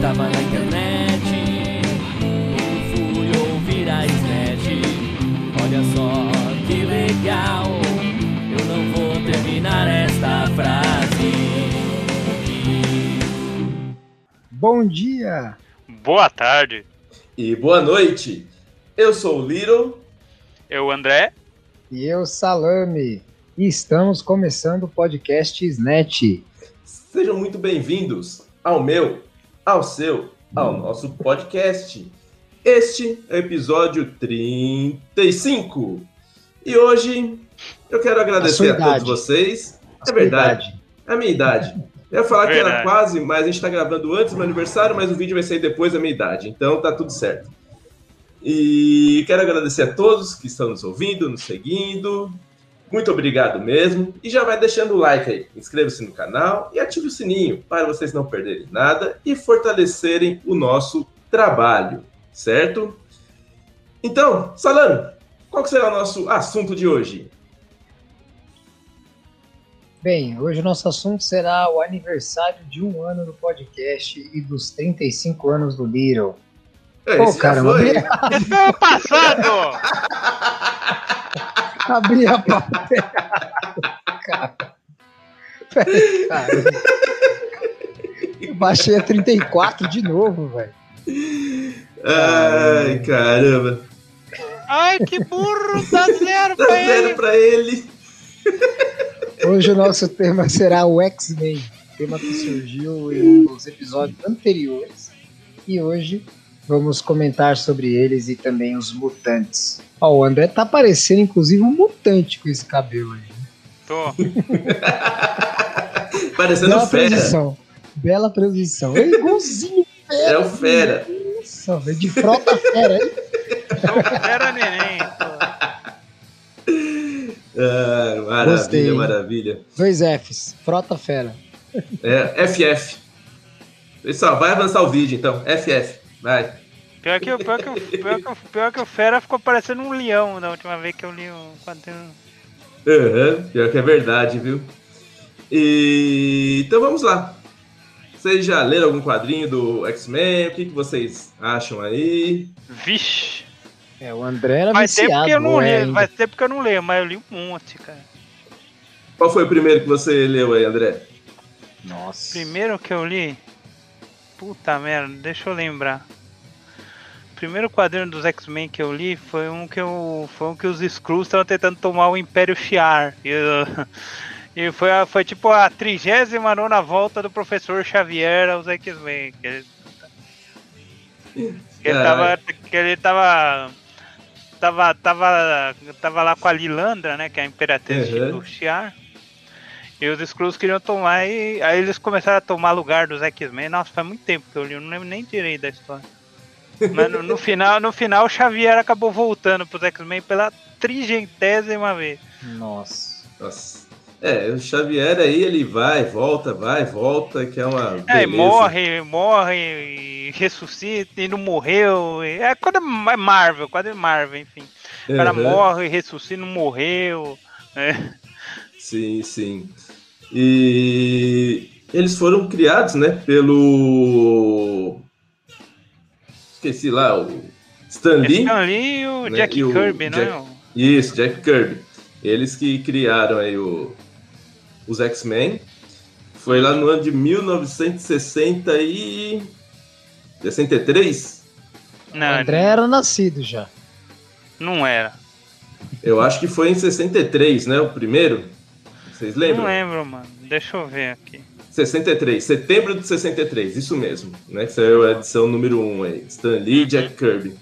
tava na internet. Fui ouvir a Snatch. Olha só que legal. Eu não vou terminar esta frase. Bom dia! Boa tarde, E boa noite. Eu sou o Little. eu o André. E eu, Salame. E estamos começando o podcast Snatch. Sejam muito bem-vindos ao meu, ao seu, ao nosso podcast. Este é o episódio 35. E hoje eu quero agradecer A a, todos vocês. É verdade, idade. é a minha idade. Eu ia falar que era quase, mas a gente tá gravando antes do meu aniversário, mas o vídeo vai sair depois da minha idade. Então tá tudo certo. E quero agradecer a todos que estão nos ouvindo, nos seguindo. Muito obrigado mesmo. E já vai deixando o like aí. Inscreva-se no canal e ative o sininho para vocês não perderem nada e fortalecerem o nosso trabalho, certo? Então, Salano, qual que será o nosso assunto de hoje? Bem, hoje o nosso assunto será o aniversário de um ano do podcast e dos 35 anos do Little. É, Pô, caramba, foi. Esse foi o passado! Abri a pauta. Cara. Eu baixei a 34 de novo, velho. Ai, caramba. Ai, que burro! Dá zero Dá pra zero ele! pra ele. Hoje o nosso tema será o X-Men, tema que surgiu em dos episódios anteriores. E hoje vamos comentar sobre eles e também os mutantes. Ó, o André tá parecendo inclusive um mutante com esse cabelo aí. Tô. Parecendo Bela fera. transição. Bela transição. É igualzinho fera. É o fera. Nossa, velho, de frota fera. hein? Tô era neném. Ah, maravilha, Gostei. maravilha. Dois Fs. Frota fera. É, FF. Pessoal, vai avançar o vídeo então. FF. Vai. Pior que, o- pior, que, o- pior, que, o- pior que o Fera ficou parecendo um leão da última vez que eu li um quadrinho. Aham, pior que é verdade, viu? E então vamos lá. Vocês já leram algum quadrinho do X-Men? O que, que vocês acham aí? Vixe! É, o André era Faz tempo viciado. que eu não ou é leio, faz tempo que eu não leio, mas eu li um monte, cara. Qual foi o primeiro que você leu aí, André? Nossa. Primeiro que eu li. Puta merda, deixa eu lembrar. O primeiro quadrinho dos X-Men que eu li foi um que eu. Foi um que os Skrulls estavam tentando tomar o Império Shi'ar. E, eu- e foi, a- foi tipo a 39 volta do professor Xavier aos X-Men. Que ele, que ele tava. Que ele tava. Tava, tava, tava lá com a Lilandra, né? Que é a imperatriz Uhum. do Shi'ar. E os Skrulls queriam tomar e aí eles começaram a tomar lugar dos X-Men. Nossa, faz muito tempo que eu li, eu não lembro nem direito da história. Mas no, no final, no final o Xavier acabou voltando pros X-Men pela trigentésima vez. Nossa. Nossa. É, o Xavier aí, ele vai, volta, vai, volta, que é uma. É, e beleza. morre, morre, e ressuscita e não morreu. É quando é Marvel, quando é Marvel, enfim. O cara Uhum. morre, ressuscita, não morreu. É. Sim, sim. E eles foram criados, né, pelo. Esqueci lá, o Stan Lee. Stan Lee e o né, Jack e o Kirby, não Jack- é? Isso, Jack Kirby. Eles que criaram aí o, os X-Men. Foi lá no ano de 1960 e 63. O Não, André era nascido já. não era. Eu acho que foi em 63, né, o primeiro. Vocês lembram? Não lembro, mano. Deixa eu ver aqui. 63, setembro de 63, isso mesmo, né? Que saiu a edição número 1 aí, Stan Lee e Jack Kirby.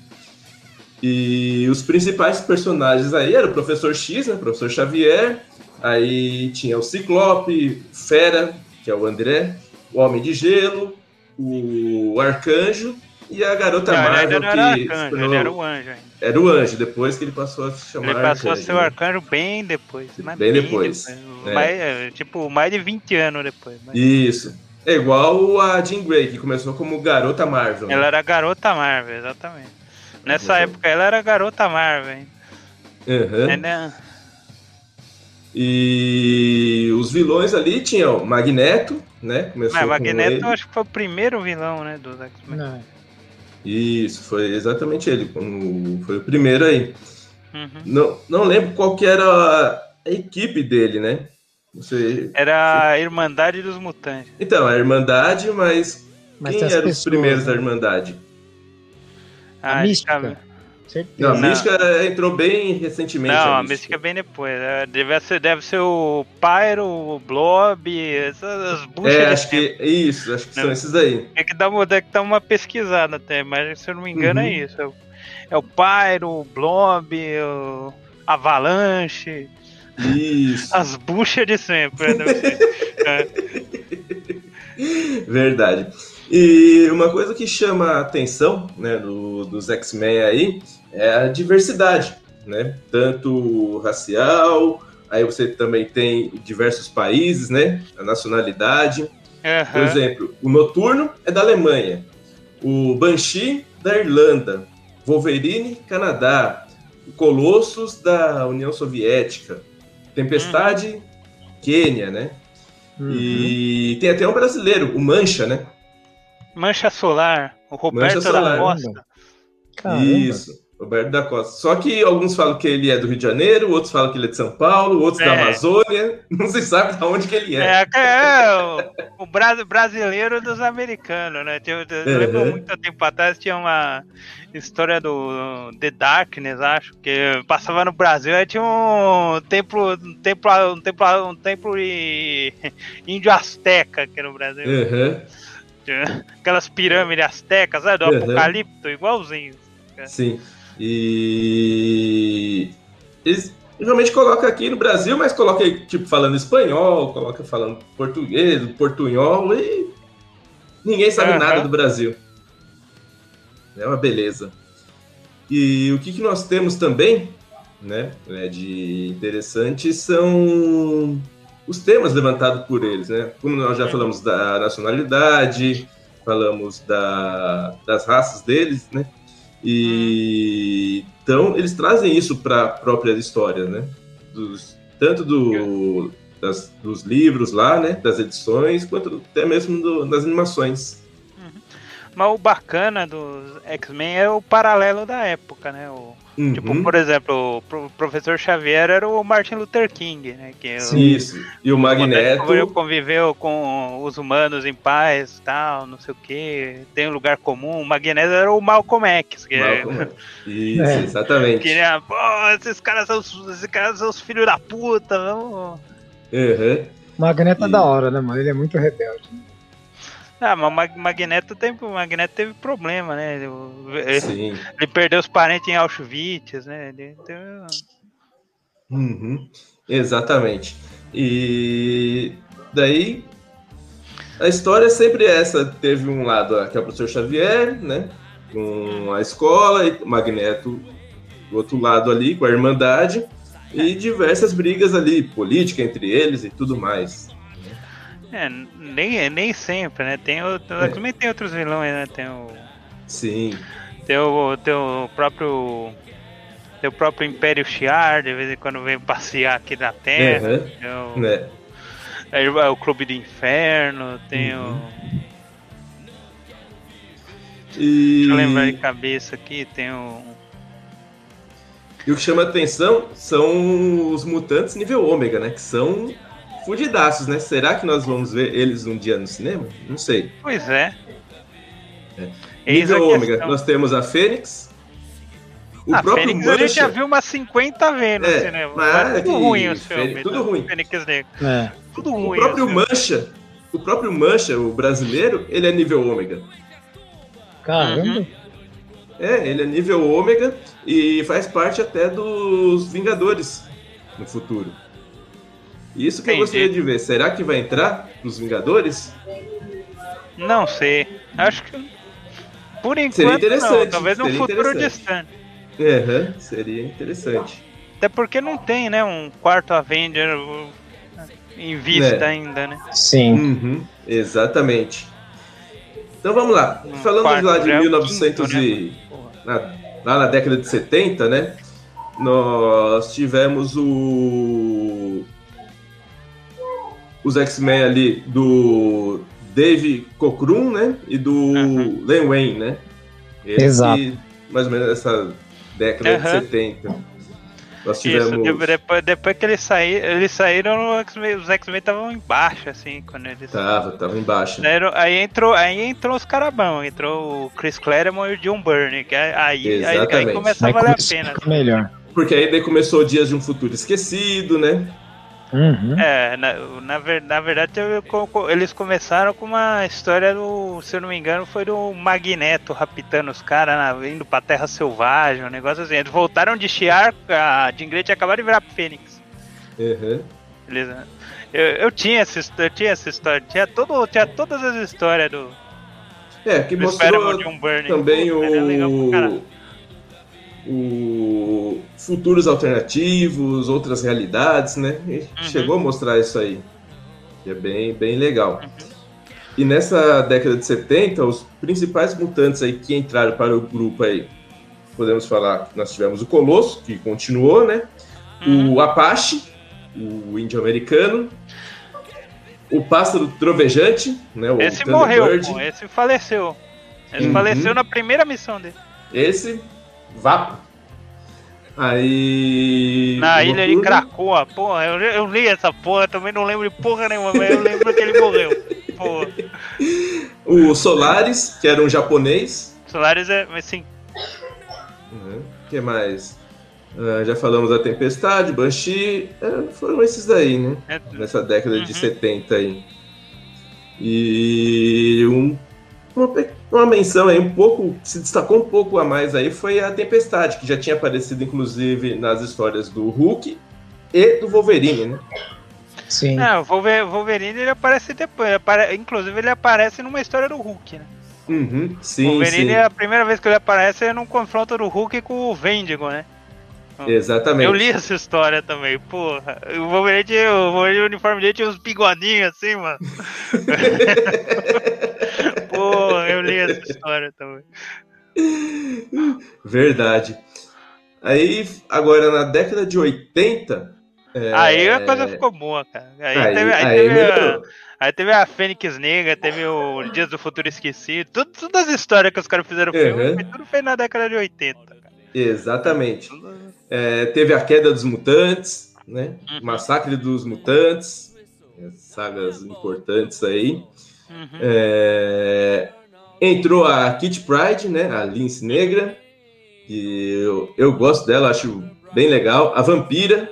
E os principais personagens aí eram o Professor X, né? Professor Xavier, aí tinha o Ciclope, Fera, que é o André, o Homem de Gelo, o Arcanjo e a Garota Não, ele Marvel, ainda não era que arcanjo, ele era o anjo ainda. Era o Anjo, depois que ele passou a se chamar Ele passou a Arcanjo, ser o né? arcanjo bem depois. Mas Bem depois, é. Mais, é, tipo, mais de 20 anos depois. mas- Isso. É igual a Jean Grey, que começou como Garota Marvel. né? Ela era garota Marvel, exatamente. Nessa Uhum. época ela era garota Marvel, hein? Aham. Ela- E os vilões ali tinham Magneto, né? Começou Mas com Magneto acho que foi o primeiro vilão, né, dos X-Men. Isso, foi exatamente ele. Foi o primeiro aí. Uhum. Não, não lembro qual que era a a equipe dele, né? Você... Era a Irmandade dos Mutantes. Então, a Irmandade, mas, Mas quem eram os pessoas, primeiros né? da Irmandade? A Ah, Mística. Certeza. Não, a Não. Mística entrou bem recentemente. Não, a Mística. Mística é bem depois. É, Deve ser, deve ser o Pyro, o Blob, essas buchas É, de acho que isso, acho que são Não. esses aí. Tem que dar uma, tem que dar uma pesquisada até, mas se eu não me engano Uhum. é isso. É o, é o Pyro, o Blob, o Avalanche, Isso, as buchas de sempre. né? É. verdade. E uma coisa que chama a atenção, né, do- dos X-Men aí é a diversidade, né? Tanto racial, aí você também tem diversos países, né? A nacionalidade. Por Aham. exemplo, o Noturno é da Alemanha, o Banshee da Irlanda, Wolverine, Canadá, o Colossus da União Soviética, Tempestade, Quênia, né? Uhum. E tem até um brasileiro, o Mancha, né? Mancha Solar, o Roberto Mancha da Solar. Costa. Caramba. Isso, Roberto da Costa. Só que alguns falam que ele é do Rio de Janeiro, outros falam que ele é de São Paulo, outros da É. Amazônia, não se sabe de onde que ele é. É, é o, o bra- brasileiro dos americanos, né? Eu, eu Uhum. lembro muito tempo atrás tinha uma história do The Darkness, acho, que passava no Brasil, aí tinha um templo, um templo, um templo, um templo de índio asteca aqui no Brasil. Tinha Aquelas pirâmides astecas, sabe? Do Uhum. apocalipto, igualzinho. sim. E eles geralmente colocam aqui no Brasil, mas coloca aí, tipo falando espanhol, coloca falando português, portunhol e ninguém sabe Aham. nada do Brasil. É uma beleza. E o que, que nós temos também, né, é de interessante são os temas levantados por eles, né? Como nós já falamos da nacionalidade, falamos da, das raças deles, né? E então eles trazem isso para a própria história, né? Dos, tanto do, das- dos livros lá, né? Das edições, quanto até mesmo do- das animações. Mas o bacana dos X-Men é o paralelo da época, né? O, Uhum. Tipo, por exemplo, o pro- professor Xavier era o Martin Luther King, né? Que o- Isso. E o Magneto. conviveu com os humanos em paz tal, não sei o que, tem um lugar comum. O Magneto era o Malcolm X, que Malcolm X. Isso, É. exatamente. queria, pô, esses caras são, os- esses caras são os filhos da puta, vamos. Uhum. Magneto é E- da hora, né, mano? Ele é muito rebelde. Ah, mas o Mag- Magneto, tem, Magneto teve problema, né? Ele, Sim. ele perdeu os parentes em Auschwitz, né? Ele teve... Uhum, exatamente. E daí a história é sempre essa. Teve um lado que é o professor Xavier, né? Com a escola, e o Magneto do outro lado ali, com a Irmandade, e diversas brigas ali, política entre eles e tudo mais. É, nem, nem sempre, né? Tem o, É. também tem outros vilões, né? Tem o, Sim. tem o, tem o próprio. Tem o próprio Império Shi'ar, de vez em quando vem passear aqui na Terra. Uhum, Tem o, né? é o Clube do Inferno, tem Uhum. o. E... Deixa eu lembrar de cabeça aqui, tem o. E o que chama atenção são os mutantes nível ômega, né? Que são fudidaços, né? Será que nós vamos ver eles um dia no cinema? Não sei. Pois é. É. Eis nível ômega, questão. nós temos a Fênix. O a próprio Fênix a gente já Mancha. viu umas 50 vezes no É, cinema. mas Mas tudo ruim o Fênix- filme. tudo do ruim. Fênix Negra. É. Tudo O ruim. próprio o filme. Mancha, o próprio Mancha, o brasileiro, ele é nível ômega. Caramba. Uhum. É, ele é nível ômega e faz parte até dos Vingadores no futuro. Isso que eu Entendi. gostaria de ver. Será que vai entrar nos Vingadores? Não sei. Acho que. Por enquanto, Seria não. interessante, Talvez num futuro distante. Aham, seria interessante. Até porque não tem, né? Um quarto Avenger em vista É. ainda, né? Sim. Uhum, exatamente. Então vamos lá. Um Falando quarto, lá de já é o 1900 quinto, e... né? Na- lá na década de 70, né? Nós tivemos o os X-Men ali do Dave Cockrum, né? E do Uhum. Len Wayne, né? Eles Exato. mais ou menos nessa década de Uhum. 70. Nós Isso, tivemos. de- depois, depois que eles saíram, eles saíram, os X-Men estavam embaixo, assim, quando eles Tava, tava embaixo. saíram. Aí entrou, aí entrou os carabão, entrou o Chris Claremont e o John Byrne, que aí, aí, aí, a valer a pena. melhor. Porque aí daí começou Dias de um Futuro Esquecido, né? Uhum. É, na, na, na verdade eu- eles começaram com uma história do, se eu não me engano, foi do Magneto raptando os caras, indo pra Terra Selvagem, um negócio assim. Eles voltaram de Shiar, a Jean Grey tinha acabado de virar Fênix. Uhum. Eles, eu, eu tinha essa eu tinha essa história, tinha, todo, tinha todas as histórias do É, que mostrou Byrne. também o. o futuros alternativos, outras realidades, né? E Uhum. Chegou a mostrar isso aí. É bem, bem legal. Uhum. E nessa década de 70, os principais mutantes aí que entraram para o grupo aí, podemos falar que nós tivemos o Colosso, que continuou, né? Uhum. O Apache, o índio americano, o pássaro trovejante, né? Esse morreu, pô, esse faleceu. Esse Uhum. faleceu na primeira missão dele. Esse, Vapo. Aí. Na ilha de Krakoa, porra, eu, eu li essa porra, também não lembro de porra nenhuma, mas eu lembro que ele morreu. Porra. O Solaris, que era um japonês. Solaris é, mas sim. O que mais? Ah, já falamos da Tempestade, Banshee. é, foram esses daí, né? É, Nessa década de Uhum. 70 aí. E um- uma, menção aí um pouco, que se destacou um pouco a mais aí, foi a Tempestade, que já tinha aparecido inclusive nas histórias do Hulk e do Wolverine, né? Sim. Não, o Wolver- Wolverine ele aparece depois, ele apare- inclusive ele aparece numa história do Hulk, né? Uhum, sim, Wolverine sim. é a primeira vez que ele aparece é num confronto do Hulk com o Vendigo, né? Exatamente. Eu li essa história também, porra. O Wolverine, tinha- o, Wolverine, o uniforme dele tinha uns bigodinhos assim, mano. porra, eu li essa história também. Verdade. Aí, agora na década de 80. é, Aí a coisa ficou boa, cara. Aí, Aí, teve, aí aí teve a, aí teve a Fênix Negra, teve o Dias do Futuro Esquecido, tudo, todas as histórias que os caras fizeram filme, Uhum. foi tudo feito na década de 80. Cara. Exatamente. É, teve a queda dos mutantes, né? Uhum. Massacre dos mutantes. Sagas importantes aí. Uhum. É, entrou a Kit Pride, né? A Lince Negra. Que eu, eu gosto dela, acho bem legal. A Vampira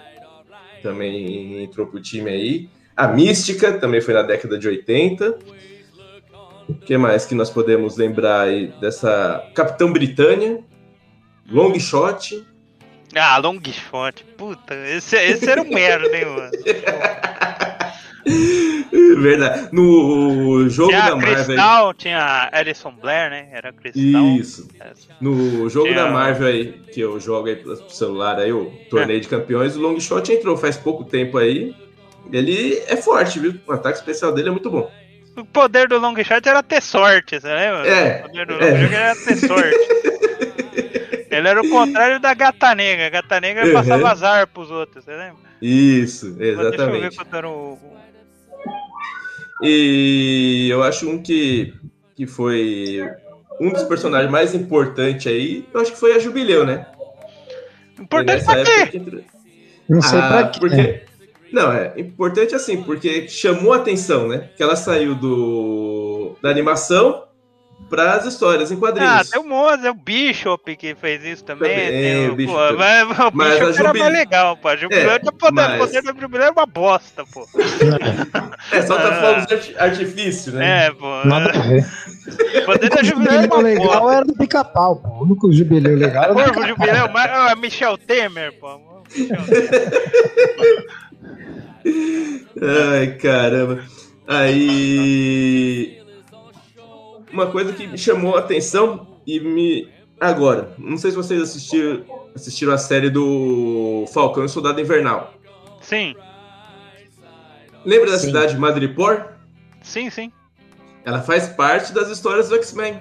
também entrou pro time aí. A Mística também foi na década de 80. O que mais que nós podemos lembrar aí dessa Capitão Britânia? Long Shot. Ah, Long Shot, puta, esse, esse era um merda, hein, mano. Verdade. No jogo Tinha da Marvel. Cristal, tinha a Alison Blair, né? Era Cristal. Isso. No jogo Tinha- da Marvel aí, que eu jogo aí pro celular aí, o torneio de campeões, o Long Shot entrou faz pouco tempo aí. Ele é forte, viu? O ataque especial dele é muito bom. O poder do Long Shot era ter sorte, você lembra? É, O poder do é. Shot era ter sorte. Ele era o contrário da Gata Negra. A Gata Negra Uhum. passava azar pros outros, você lembra? Isso, Mas Deixa eu ver exatamente. quanto era o. E eu acho um que, que foi um dos personagens mais importantes aí, eu acho que foi a Jubileu, né? Importante pra quê? entrou- Não sei Ah, pra quê. Porque... Não, é importante assim, porque chamou a atenção, né? Que ela saiu do da animação para as histórias em Ah, quadrinhos. tem o Moza, o Bishop que fez isso também. Também, tem o Bishop pô, mas, o Mas Bishop a era Jubil- mais legal, pô. A Jubileu É, tinha poder, mas- o poder da Jubileu era uma bosta, pô. É, só tá Ah. falando de arti- artifício, né? É, pô. Nada a ver. O poder da O Jubileu era jubileu uma legal bosta. era do pica-pau, pô. O único jubileu legal era do Pô, o pica-pau. Jubileu, mas ah, Michel Temer, pô. Michel Temer. Ai, caramba. Aí. Uma coisa que me chamou a atenção e me. Agora, não sei se vocês assistiram, assistiram a série do Falcão e o Soldado Invernal. Sim, Lembra da Sim. cidade de Madripoor? sim, sim. Ela faz parte das histórias do X-Men.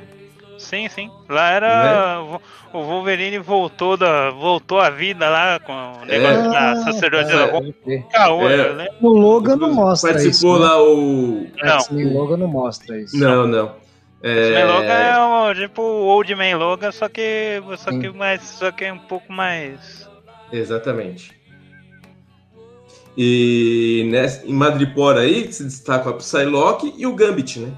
Sim, sim. Lá era. o- O Wolverine voltou, da, voltou à vida lá com o negócio da Ah, sacerdotisa tá, Roca. pode crer. Caô, É. No Logan não mostra Participou isso. né? lá o. Não. X-Men Logan não mostra isso. Não, não. É... É... Logan é um, tipo o Old Man Logan, só que, só que, mais, só que é um pouco mais. Exatamente. E nessa, em Madripoor aí se destaca a Psylocke e o Gambit, né?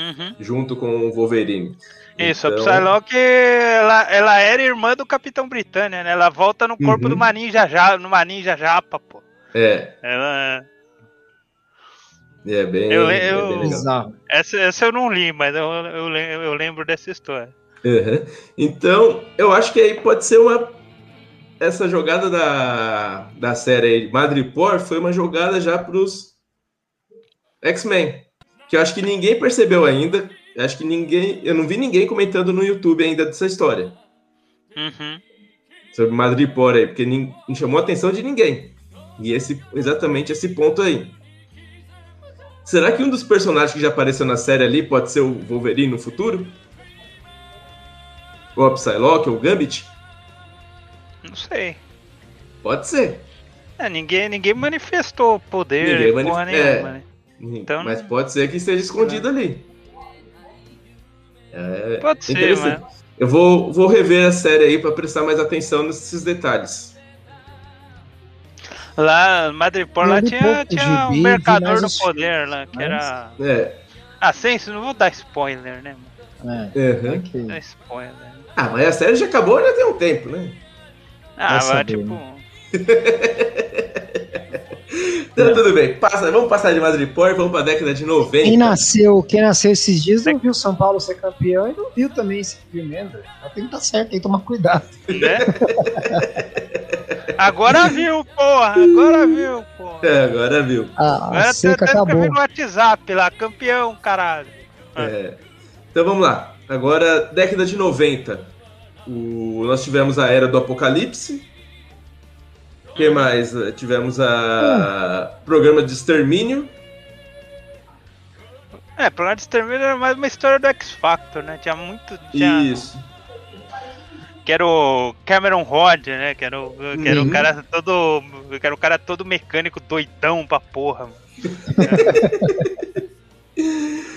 Uhum. Junto com o Wolverine. Isso, Então- a Psylocke, ela, ela era irmã do Capitão Britânia, né? Ela volta no corpo Uhum. do Maninja ja, no Maninja Japa, pô. É, Ela, é bem, Eu- é eu- bem legal. Bizarro. essa, essa eu não li, mas eu, eu, eu lembro dessa história. Uhum. Então, eu acho que aí pode ser uma. Essa jogada da, da série aí, Madripoor, foi uma jogada já pros X-Men. Que eu acho que ninguém percebeu ainda. Acho que ninguém. Eu não vi ninguém comentando no YouTube ainda dessa história. Uhum. Sobre Madripoor aí, porque não chamou a atenção de ninguém. E esse, exatamente esse ponto aí. Será que um dos personagens que já apareceu na série ali pode ser o Wolverine no futuro? Ou a Psylocke, ou o Gambit? Não sei. Pode ser. É, ninguém, ninguém manifestou poder, Ninguém porra manif- nenhuma, é. né? Então, Mas não- pode ser que esteja escondido ali. É Pode ser, mas. Eu vou, vou rever a série aí para prestar mais atenção nesses detalhes. Lá, Madripoor, lá tinha, tinha gibi, um vi mercador do poder lá, que mas- era. É. Ah, sem isso, não vou dar spoiler, né? mano? É, uhum. ok. Não dá spoiler. Ah, mas a série já acabou já tem um tempo, né? Ah, Vai mas saber, tipo. né? Então tudo bem. Passa, vamos passar de Madripoor e vamos para a década de 90. Quem nasceu, quem nasceu esses dias não viu São Paulo ser campeão e não viu também esse filme. Então tem que estar certo, tem que tomar cuidado. Né? Agora viu, porra! Agora viu, porra! É, agora viu. A, a Agora seca até acabou. no WhatsApp lá, campeão, caralho. É. Então vamos lá. Agora, década de 90. O... Nós tivemos a Era do Apocalipse. O que mais? Eh, Tivemos a programa de extermínio. É, programa de extermínio era mais uma história do X Factor, né? Tinha muito. Tinha, Isso. Que era o Cameron Rod, né? Que era o, que era Uhum. o cara todo. Que era o cara todo mecânico doidão pra porra. mano.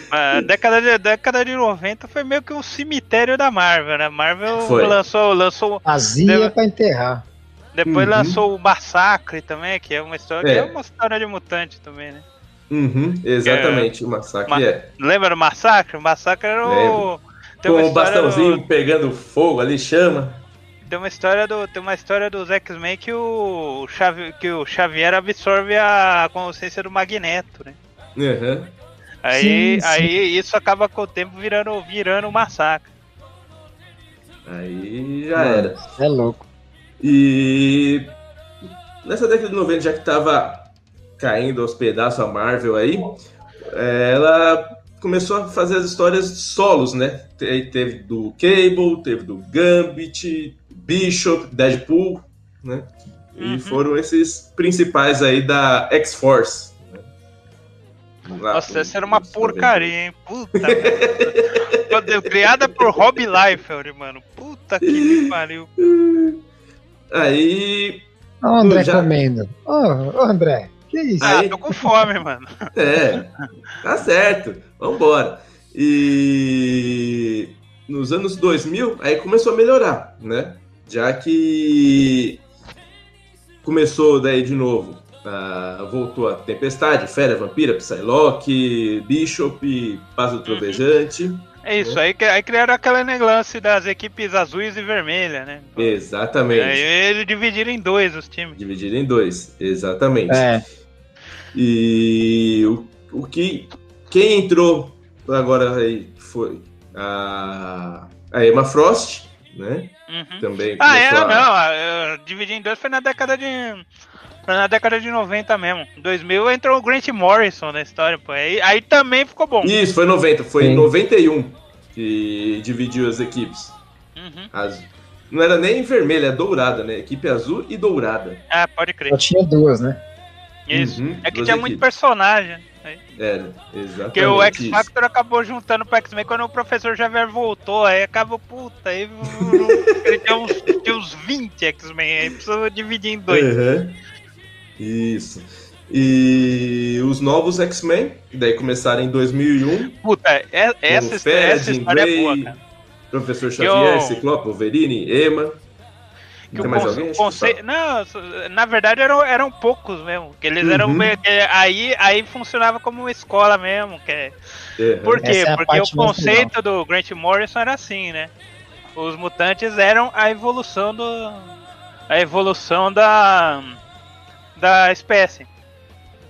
A década de, década de 90 foi meio que um cemitério da Marvel, né? Marvel Foi. lançou, lançou Vazia Deve- pra enterrar. Depois Uhum. lançou o Massacre também, que é uma história, É. que é uma história de mutante também, né? Uhum, exatamente. O massacre Ma- é. Lembra do Massacre? O Massacre era o. Lembro. Tem Com o bastãozinho do- pegando fogo ali, chama. Tem uma história do. Tem uma história dos X-Men que o, Xavi- que o Xavier absorve a consciência do Magneto, né? Uhum. Aí, Sim, sim. aí isso acaba com o tempo virando, virando um massacre. Aí já era. É louco. E nessa década de 90, já que tava caindo aos pedaços a Marvel aí, é, ela começou a fazer as histórias solos, né? Te- Teve do Cable, teve do Gambit, Bishop, Deadpool, né? E Uhum. foram esses principais aí da X-Force. né? Nossa, pro- essa era uma porcaria, hein? Puta merda. Criada por Rob Liefeld, mano. Puta que me pariu. 90. Aí Ó, o André Já- comendo. Ô, ô, André, que isso? Ah, Aí- tô com fome, mano. É, tá certo. Vambora. E nos anos 2000, aí começou a melhorar, né? Já que começou daí de novo, ah, voltou a Tempestade, Fera, Vampira, Psylocke, Bishop, Pássaro Trovejante. É isso, aí, aí criaram aquele negócio das equipes azuis e vermelhas, né? Exatamente. Aí eles dividiram em dois os times. Dividido em dois, exatamente. É, E o, o que quem entrou agora aí foi a, a Emma Frost, né? Uhum. Também Ah, é, começou a- não, eu dividi em dois foi na década de. Foi na década de 90 mesmo. Em 2000 entrou o Grant Morrison na história, pô. Aí, aí também ficou bom. Isso, foi 90, foi em Sim. 91 que dividiu as equipes. Uhum. As- não era nem vermelha, é dourada, né? Equipe azul e dourada. Ah, pode crer. só tinha duas, né? Isso. Uhum, é que tinha muito equipes. personagem. Era, exatamente. Porque o X isso. Factor acabou juntando pro X-Men quando o professor Xavier voltou, aí acabou, puta, aí ele tinha uns, tinha uns 20 X-Men, aí precisou dividir em dois. Aham. Isso. E os novos X-Men, que daí começaram em 2001, Puta, é- essa, Fed, essa história Grey, é boa, cara. Professor Xavier, eu- Ciclope, Wolverine, Emma. Que Tem o mais conce- que conceito. Não, na verdade eram, eram poucos mesmo. Que eles eram Uhum. meio que. Aí, aí funcionava como uma escola mesmo. Que é-. Aham. Por quê? É Porque o conceito do Grant Morrison era assim, né? Os mutantes eram a evolução do. A evolução da. Da espécie.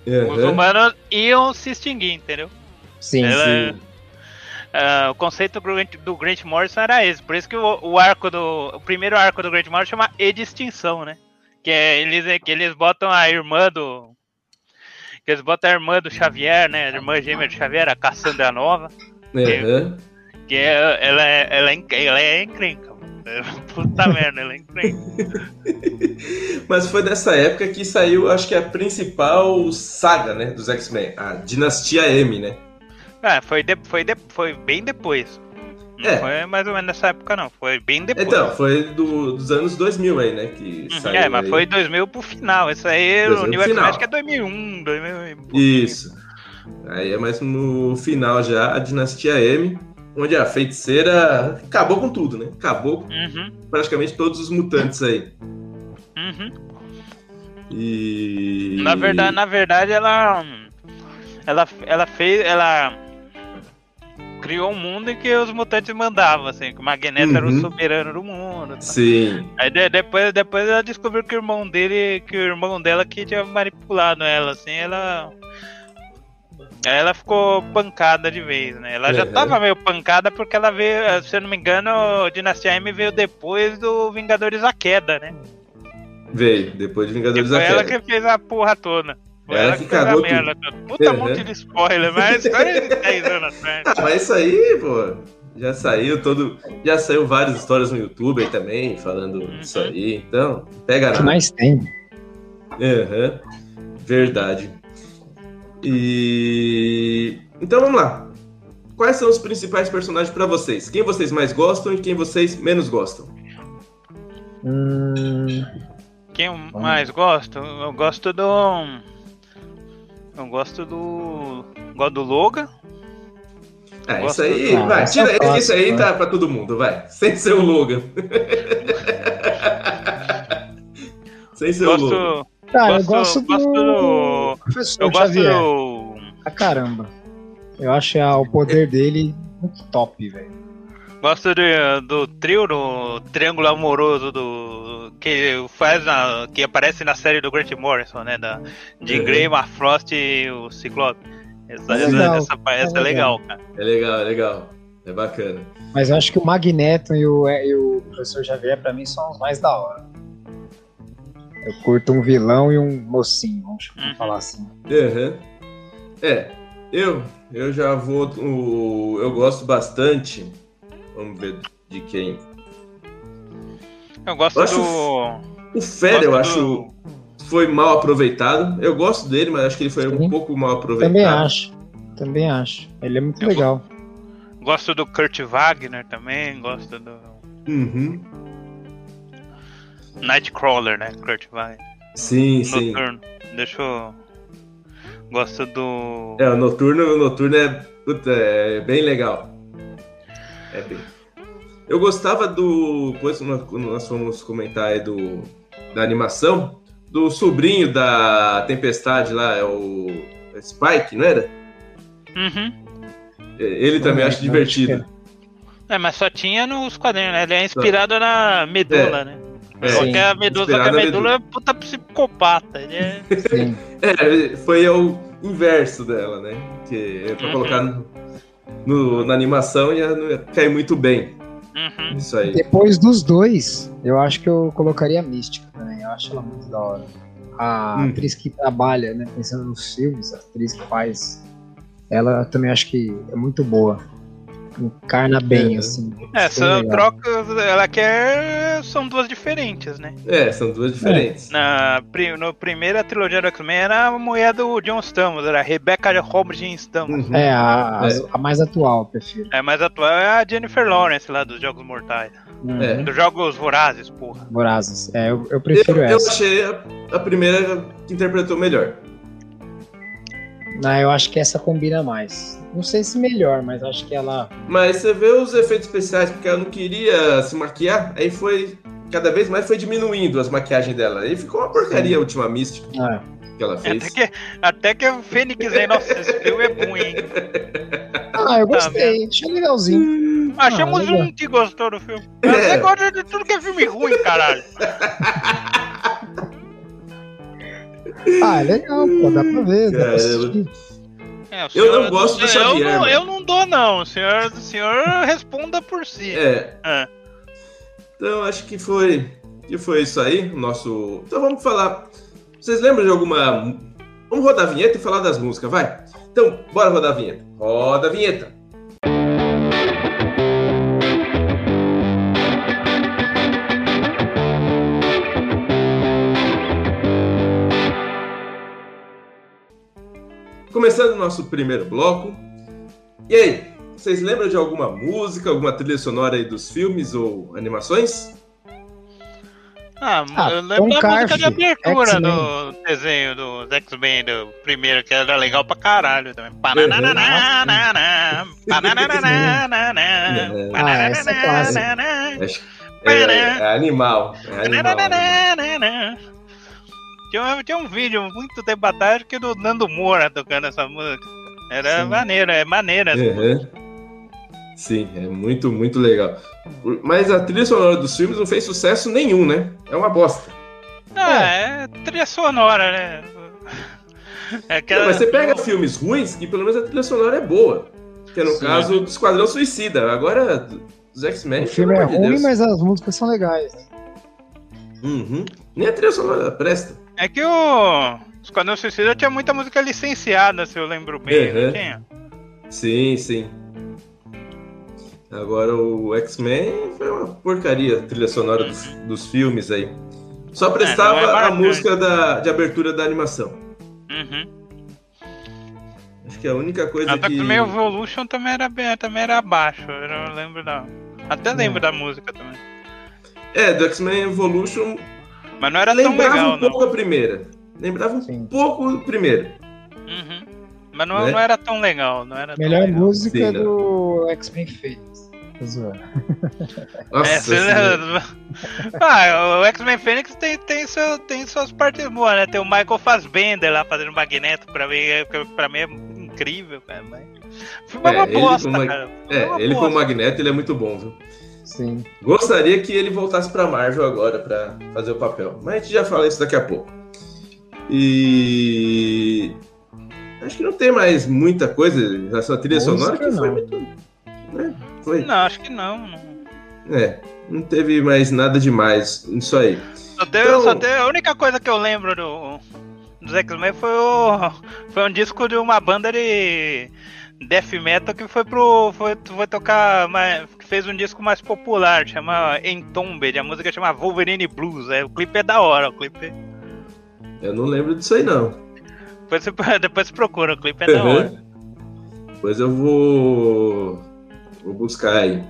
Os Aham. humanos iam se extinguir, entendeu? Sim, Ela- Sim. Ah, o conceito do Grant, do Grant Morrison era esse. Por isso que o, o arco do. O primeiro arco do Grant Morrison chama E de Extinção, né? Que é eles, que eles botam a irmã do. Que eles botam a irmã do Xavier, né? A irmã gêmea do Xavier, a Cassandra Nova. Aham. Que é, ela, é, ela, é, ela é encrenca. mano. Puta merda, ela é encrenca. Mas foi nessa época que saiu, acho que a principal saga, né, dos X-Men, a Dinastia M, né? Ah, foi, de, foi, de, foi bem depois. Não É. foi mais ou menos nessa época, não. Foi bem depois. Então, foi do- dos anos 2000 aí, né, que Uhum, saiu é, mas aí. foi 2000 pro final. Isso aí, 2000 o New que é 2001, 2000 e pouquinho. Isso. Aí é mais no final já, a Dinastia M, onde a feiticeira acabou com tudo, né? Acabou com Uhum, praticamente todos os mutantes aí. uhum. E... Na verdade, na verdade, ela, ela, ela fez, ela criou um mundo em que os mutantes mandavam, assim, que o Magneto era o Uhum. soberano do mundo. tá? Sim. Aí de- depois, depois ela descobriu que o irmão dele, que o irmão dela que tinha manipulado ela, assim, ela. Aí ela ficou pancada de vez, né? Ela já Uhum. tava meio pancada porque ela veio, se eu não me engano, o Dinastia M veio depois do Vingadores a Queda, né? Veio, depois de Vingadores foi da ela Queda. que fez a porra toda. Foi Ela ela que cagou merda toda. Puta Uhum. monte de spoiler, mas foi 10 anos atrás. Ah, mas isso aí, pô, já saiu todo. Já saiu várias histórias no YouTube aí também, falando Uhum. disso aí. Então, pega O que nada. mais tem? Aham, Verdade. E. Então vamos lá. Quais são os principais personagens pra vocês? Quem vocês mais gostam e quem vocês menos gostam? Hum, Quem eu mais gosto? Eu gosto do. Eu gosto do. Gosto do Logan. Ah, Gosto isso aí, do- vai, Ah, tira esse é o esse aí, clássico, tá pra todo mundo, vai. Sem ser o Logan. Sem ser o Logan. Gosto. Cara, eu Gosto- gosto do gosto do- professor Eu gosto Xavier. do. Ah, caramba. Eu acho ah, o poder dele muito top, velho. Gosto de- do trio, do triângulo amoroso do. Que faz na, que aparece na série do Grant Morrison, né? Da, de Uhum. Grey, Frost e o Ciclope. Essa, É essa, legal, essa, essa é é legal, cara. É legal, é legal. É bacana. Mas eu acho que o Magneto e o, e o professor Xavier, pra mim, são os mais da hora. Eu curto um vilão e um mocinho, vamos Uhum. falar assim. Aham. É, eu, eu já vou. O, eu gosto bastante. Vamos ver de quem. Eu gosto Eu acho do. O Fera, eu acho, do- foi mal aproveitado. Eu gosto dele, mas acho que ele foi um Sim. pouco mal aproveitado. Também acho. Também acho. Ele é muito Eu legal. Gosto do Kurt Wagner também. Gosto do. Uhum. Nightcrawler, né? Kurt Wagner. Sim, sim. Noturno. Deixa eu. Gosto do. É, o Noturno, o Noturno é, puta, é bem legal. É bem. Eu gostava do. Quando nós fomos comentar aí do, da animação, do sobrinho da Tempestade lá, é o Spike, não era? Uhum. Ele também acho divertido. É, mas só tinha nos quadrinhos, né? Ele é inspirado na medula, né? É, só que a medula, só que a medula é puta psicopata. Ele é. Sim. É, foi o inverso dela, né? Que é pra Uhum. colocar no, no- na animação ia, ia cair muito bem. Uhum. Isso aí. Depois dos dois, eu acho que eu colocaria a Mística também. Eu acho ela muito da hora. A Hum. atriz que trabalha, né? Pensando nos filmes, a atriz que faz. Ela também acho que é muito boa. Encarna bem, É. assim. É, são legal. trocas. Ela quer. São duas diferentes, né? É, são duas diferentes. Na pri- no primeira trilogia do X-Men era a mulher do John Stamos, era a Rebecca Robertson Stamos. Uhum. É, a, a- É. a mais atual, eu prefiro. É, a atual é a Jennifer Lawrence lá dos Jogos Mortais. Uhum. É. Dos Jogos Vorazes, porra. Vorazes. É, eu, eu Eu, prefiro eu essa. achei a, a primeira que interpretou melhor. Não, eu acho que essa combina mais. Não sei se melhor, mas acho que ela. Mas você vê os efeitos especiais, porque ela não queria se maquiar, aí foi. Cada vez mais foi diminuindo as maquiagens dela. Aí ficou uma porcaria a última Mística Ah, que ela Até fez. que, até que o Fênix aí, nossa, esse filme é bom, hein? ah eu Tá gostei. Achei legalzinho. Achamos legal. um que gostou do filme. É. Você gosta de tudo que é filme ruim, caralho. Ah, é legal, pô. Dá pra ver. Dá pra. É, o Eu não gosto do eu Xavier, não, mano. eu não dou, não. O senhor, o senhor responda por si. É. É. Então acho que foi. Que foi isso aí. o Nosso. Então vamos falar. Vocês lembram de alguma. Vamos rodar a vinheta e falar das músicas, vai? Então, bora rodar a vinheta. Roda a vinheta. Começando o nosso primeiro bloco. E aí, vocês lembram de alguma música, alguma trilha sonora aí dos filmes ou animações? Ah, Ah, eu lembro Tom da música Carf, de abertura do desenho do X-Men, do primeiro, que era legal pra caralho também. Ah, é é, é animal. É animal. Tinha, um- tinha um vídeo muito tempo atrás que do Nando Moura tocando essa música. Era Sim. maneiro, é maneira. essa música. Uhum. Sim, é muito, muito legal. Mas a trilha sonora dos filmes não fez sucesso nenhum, né? É uma bosta. Ah, é trilha sonora, né? É aquela... Não, mas você pega filmes ruins que pelo menos a trilha sonora é boa. Que é no Sim. caso do Esquadrão Suicida. Agora, dos X-Men. O filme é de ruim, Deus. mas as músicas são legais. Uhum. Nem a trilha sonora presta. É que o Esquadrão Suicida tinha muita música licenciada, se eu lembro bem. Uhum. Não tinha? Sim, sim. Agora o X-Men foi uma porcaria a trilha sonora dos, dos filmes aí. Só prestava É, é a marcante. música da, de abertura da animação. Uhum. Acho que é a única coisa Até que. que também Evolution também era, bem, também era abaixo. Eu lembro da. Até lembro da música também. É, do X-Men Evolution Mas não era tão lembrava legal, um pouco não. a primeira. Lembrava um Sim. pouco o primeiro. Uhum. Mas não, Né? não era tão legal. Não era tão Melhor legal. música Sim, né? do X-Men Fênix. Tô zoando. Nossa, É, senhora. ah, o X-Men Fênix tem, tem, seu, tem suas partes boas, né? Tem o Michael Fassbender lá fazendo Magneto, pra mim, é- pra mim é incrível, cara. Mas... O é, É, uma ele bosta, Mag- cara. O É, uma ele como bosta. Magneto, ele é muito bom, viu? Sim. Gostaria que ele voltasse pra Marvel agora pra fazer o papel. Mas a gente já fala isso daqui a pouco. E. Acho que não tem mais muita coisa em relação à trilha Música, sonora que foi não. muito. Né? Foi. Não, acho que não. não. É, não teve mais nada demais nisso aí. Só teve, Então- só teve- a única coisa que eu lembro do, dos X-Men foi, o, foi um disco de uma banda de death metal que foi pro. Foi, foi tocar. Mais, fez um disco mais popular, chama Entombed, a música chama Wolverine Blues. É, o clipe é da hora, o clipe. Eu não lembro disso aí, não. Depois você, depois você procura, o clipe é da hora. Depois eu vou. Vou buscar aí.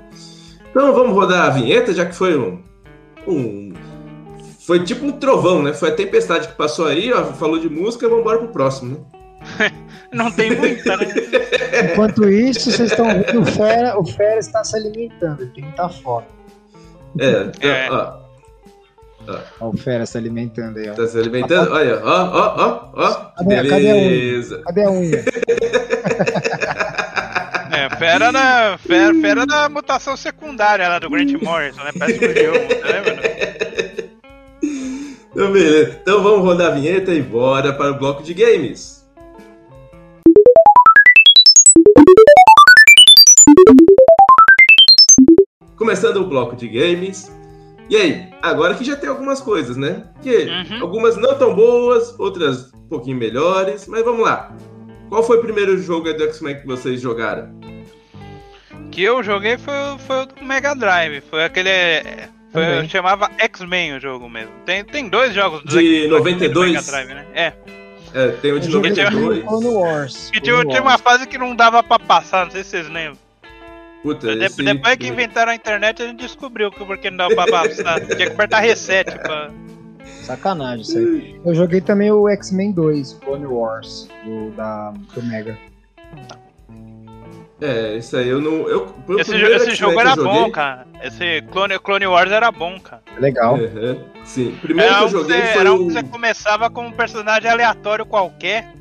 Então vamos rodar a vinheta, já que foi um. um foi tipo um trovão, né? Foi a tempestade que passou aí, ó. Falou de música, vamos embora pro próximo, né? Não tem muita, né? Enquanto isso, vocês estão vendo o Fera, o Fera está se alimentando, ele tem muita fome. É, então, É. ó. Ó, o Fera se alimentando aí, ó. Tá se alimentando? Olha, ó, ó, ó, ó. Cadê- cadê a unha? Beleza. Cadê a unha? É, fera na, fera, fera na mutação secundária lá do Grant Morrison, né? Parece um jogo, tá lembra? Então, beleza. Então vamos rodar a vinheta e bora para o bloco de games. Começando o bloco de games. E aí, agora que já tem algumas coisas, né? Que Uhum. algumas não tão boas, outras um pouquinho melhores, mas vamos lá. Qual foi o primeiro jogo do X-Men que vocês jogaram? que eu joguei foi, o- foi o do Mega Drive. Foi aquele. Foi, Também. chamava X-Men o jogo mesmo. Tem, tem dois jogos do De X-Men 92? do Mega Drive, né? É. É, tem o de Eu joguei também 92. Clone Wars. Que tinha, tinha uma fase que não dava pra passar, não sei se vocês lembram. Puta, De- esse- Depois que inventaram a internet, a gente descobriu que porque não dava pra passar. Tinha que apertar reset pra. Sacanagem isso aí. Eu joguei também o X-Men 2, Clone Wars, do, da, do Mega. É, isso aí eu não. Eu, Esse, primeiro esse jogo que era joguei- bom, cara. Esse Clone, Clone Wars era bom, cara. Legal. Aham, Sim. Primeiro Era que eu que, joguei você, foi era o. um que você começava com um personagem aleatório qualquer.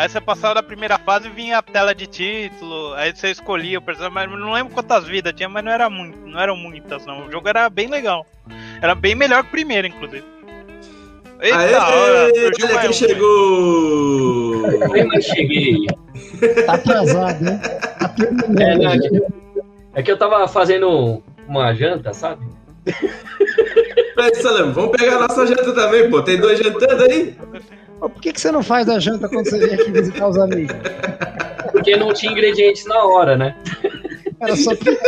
Aí você passava da primeira fase e vinha a tela de título. Aí você escolhia o personagem, mas não lembro quantas vidas tinha, mas não era muito, não eram muitas, não. O jogo era bem legal. Era bem melhor que o primeiro, inclusive. Eita, Aê, hora, olha mais quem chegou! Eu ainda cheguei. Tá atrasado, né? É, não, é, que, é que eu tava fazendo uma janta, sabe? Mas, Salame, vamos pegar a nossa janta também, pô. Tem dois jantando aí? Por que, que você não faz a janta quando você vem aqui visitar os amigos? Porque não tinha ingredientes na hora, né? Era só pedir.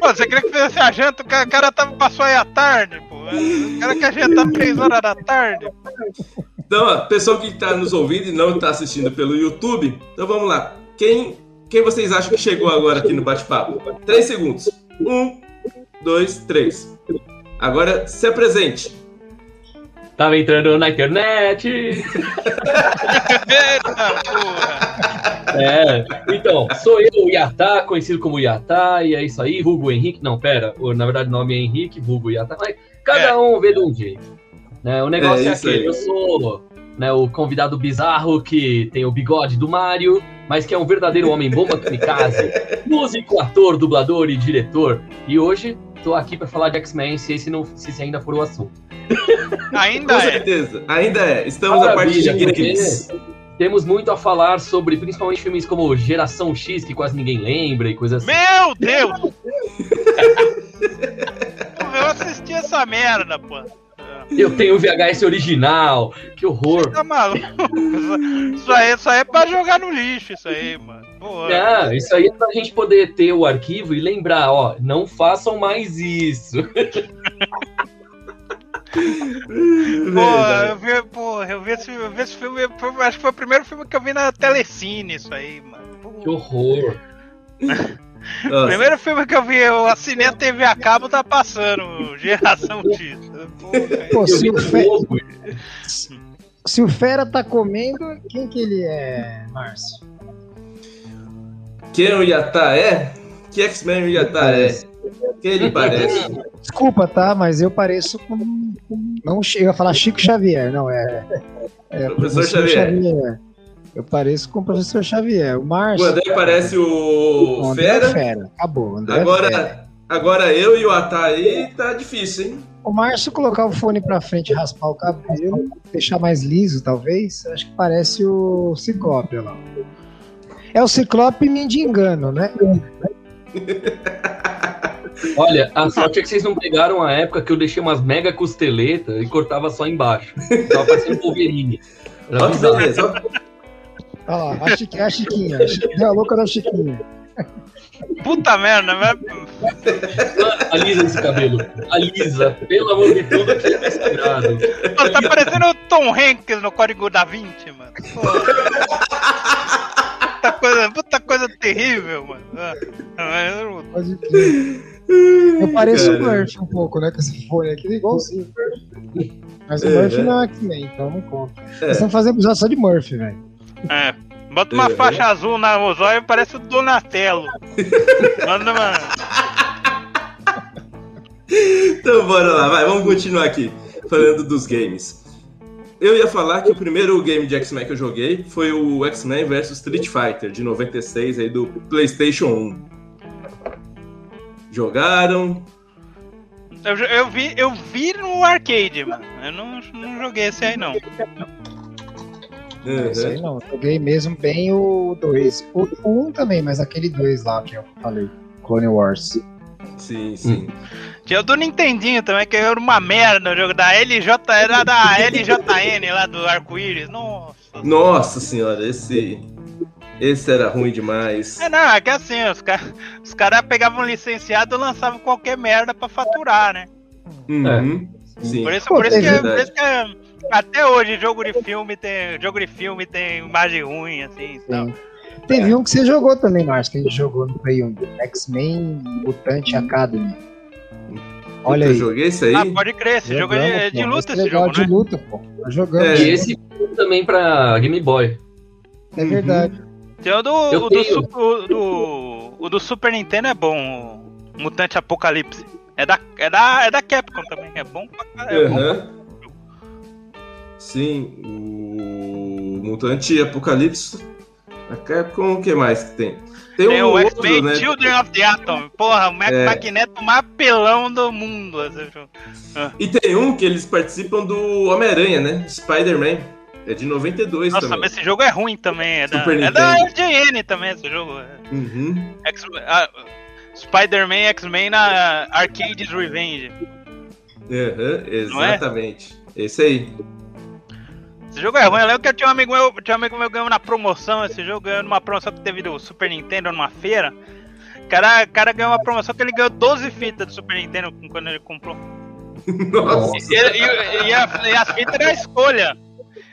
Pô, você queria que fizesse a janta, o cara, tava, passou aí à tarde, pô. O cara quer jantar 3 horas da tarde. Então, pessoal que tá nos ouvindo e não tá assistindo pelo YouTube, então vamos lá. Quem, quem vocês acham que chegou agora aqui no bate-papo? Três segundos. Um, dois, três. Agora se apresente. Tava entrando na internet. Eita porra. É. Então, sou eu, o Yatá, conhecido como Yatá, e é isso aí, vulgo Henrique. Não, pera, na verdade o nome é Henrique, vulgo Yatá, mas cada É. um vê de um jeito. Né? O negócio É é, aquele, aí. eu sou né, o convidado bizarro que tem o bigode do Mario, mas que é um verdadeiro homem bomba kamikaze, músico, ator, dublador e diretor. E hoje tô aqui pra falar de X-Men, se esse, não, se esse ainda for o assunto. Ainda Com é. certeza. Ainda é. Estamos na parte de games. Temos muito a falar sobre, principalmente filmes como Geração X, que quase ninguém lembra e coisas assim. Meu Deus! Eu assisti essa merda, pô. Eu tenho o VHS original, que horror. Tá maluco? Isso aí, isso aí é pra jogar no lixo, isso aí, mano. Pô, Ah, isso aí é pra gente poder ter o arquivo e lembrar, ó, não façam mais isso. pô, eu vi, pô, eu vi esse, eu vi esse filme, foi- acho que foi o primeiro filme que eu vi na Telecine, isso aí, mano. Pô. Que horror. O Nossa, primeiro filme que eu vi, eu assinei a TV a cabo, tá passando Geração X. Pô, se o, Fe- se o Fera tá comendo, quem que ele é, Márcio? quem o Yatá é? Que X-Men o Yatá é? Quem ele parece? Desculpa, tá? Mas eu pareço com. com- não, eu ia falar Chico Xavier, não, é. é Professor Xavier. Eu pareço com o professor Xavier. O O Márcio. André parece o o André é Fera. Fera. Acabou. o André é Fera. Agora, agora eu e o Atá aí tá difícil, hein? O Márcio colocar o fone pra frente e raspar o cabelo, deixar mais liso, talvez, acho que parece o Ciclope olha lá. É o Ciclope mendigando, né? Olha, a sorte é que vocês não pegaram a época que eu deixei umas mega costeletas e cortava só embaixo. Tava parecendo Wolverine. Era Olha que beleza. Olha lá, a, Chiqui- a Chiquinha. A Chiquinha, a louca da Chiquinha. Puta merda, mas Alisa esse cabelo. Alisa. Pelo amor de tudo que é sagrado. Mano, tá parecendo o Tom Hanks no Código da Vinci, mano. Pô. Puta coisa, puta coisa terrível, mano. Ah, Pode crer. Eu pareço o. Murphy um pouco, né? Com esse fone aqui, igualzinho. Mas o É, Murphy né? não é X-Men, então não conta. É. Nós estamos fazendo episódio só de Murphy, velho. É. Bota uma Uhum. faixa azul na e parece o Donatello. Manda, mano. Então bora lá, vai, vamos continuar aqui, falando dos games. Eu ia falar que o primeiro game de X-Men que eu joguei foi o X-Men vs Street Fighter, de 96, aí do PlayStation 1. Jogaram? Eu, eu vi, eu vi no arcade, mano. Eu não, não joguei esse aí, não. Uhum. Isso aí não. Eu joguei mesmo bem o 2. O 1 um também, mas aquele 2 lá que eu falei. Clone Wars. Sim, sim. Tinha o do Nintendinho também, que era uma merda o jogo da LJ, era da LJN lá do arco-íris. Nossa. Nossa senhora, esse. Esse era ruim demais. É, não, é que assim, os caras os cara pegavam licenciado e lançavam qualquer merda pra faturar, né? Uhum. Sim. Por isso, Pô, por isso, que, teve- por isso que é, até hoje jogo de filme tem. Jogo de filme tem imagem ruim, assim. Então. Teve um que você jogou também, Márcio, que a gente jogou no Play 1. X-Men Mutante Academy. Olha eu aí. joguei isso aí. Ah, pode crer, esse jogo é de pô, luta esse esse legal jogo, de né? luta, pô. Jogamos. É. E esse também pra Game Boy. É verdade. Tem o do, Eu o do. Su- do, o do Super Nintendo é bom, o Mutante Apocalipse. É da, é da, é da Capcom também, é bom pra caralho. É bom. Sim, o Mutante Apocalipse. A Capcom, o que mais que tem? Tem, Tem um o X-Men né? Children of the Atom. Porra, o Mac É. Magneto mais apelão do mundo. esse jogo. E tem um que eles participam do Homem-Aranha, né? Spider-Man. É de 92 Nossa, também. mas esse jogo é ruim também. É da, Super é da Nintendo. RGN também esse jogo. Uhum. X- ah, Spider-Man X-Men na Arcade's Revenge. Aham, Não é? exatamente. Esse aí. Esse jogo é ruim. Eu lembro que eu tinha um amigo meu, tinha um amigo meu ganhando na promoção. Esse jogo ganhou numa promoção que teve do Super Nintendo numa feira. O cara, o cara ganhou uma promoção que ele ganhou 12 fitas do Super Nintendo quando ele comprou. Nossa. E, e- e a- e as fitas era a escolha.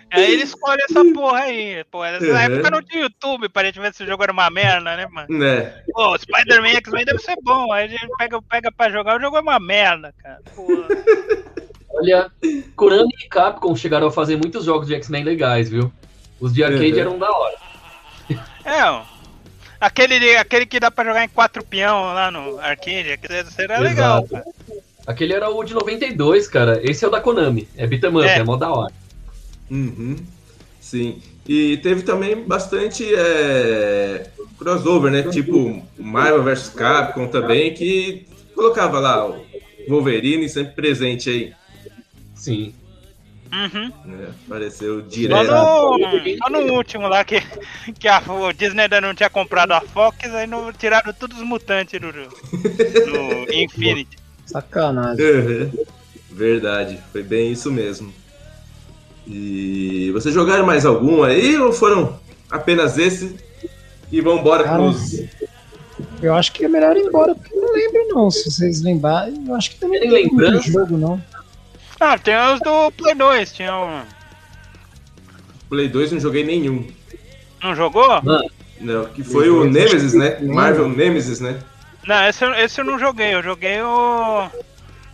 Aí ele escolhe essa porra aí. Pô, nessa Uhum. época não tinha YouTube pra gente ver se o jogo era uma merda, né, mano? Né? Pô, Spider-Man X-Men deve ser bom. Aí a gente pega, pega pra jogar, o jogo é uma merda, cara. Porra. Olha, Konami e Capcom chegaram a fazer muitos jogos de X-Men legais, viu? Os de arcade Uhum. eram da hora. É, ó. Aquele, aquele que dá pra jogar em quatro peão lá no arcade, aquele seria legal, Exato. cara. Aquele era o de 92, cara. Esse é o da Konami. É beat'em up, É. é mó da hora. Uhum. Sim. E teve também bastante é, crossover, né? Tipo Marvel vs Capcom também, que colocava lá o Wolverine sempre presente aí. Sim. Uhum. Né? Apareceu Só direto. no, só no último lá que, que a o Disney ainda não tinha comprado a Fox, aí não, tiraram todos os mutantes do, do Infinity. Sacanagem. Uhum. Verdade, foi bem isso mesmo. E vocês jogaram mais algum aí ou foram apenas esse? E vambora Cara, pros. Eu acho que é melhor ir embora, porque eu não lembro não. Se vocês lembrarem, eu acho que também não tem lembrança? jogo, não. Ah, tem os do Play 2, tinha um. Play 2 não joguei nenhum. Não jogou? Não, que foi o Nemesis, né? Marvel Nemesis, né? Não, esse, eu- esse eu não joguei, eu joguei o.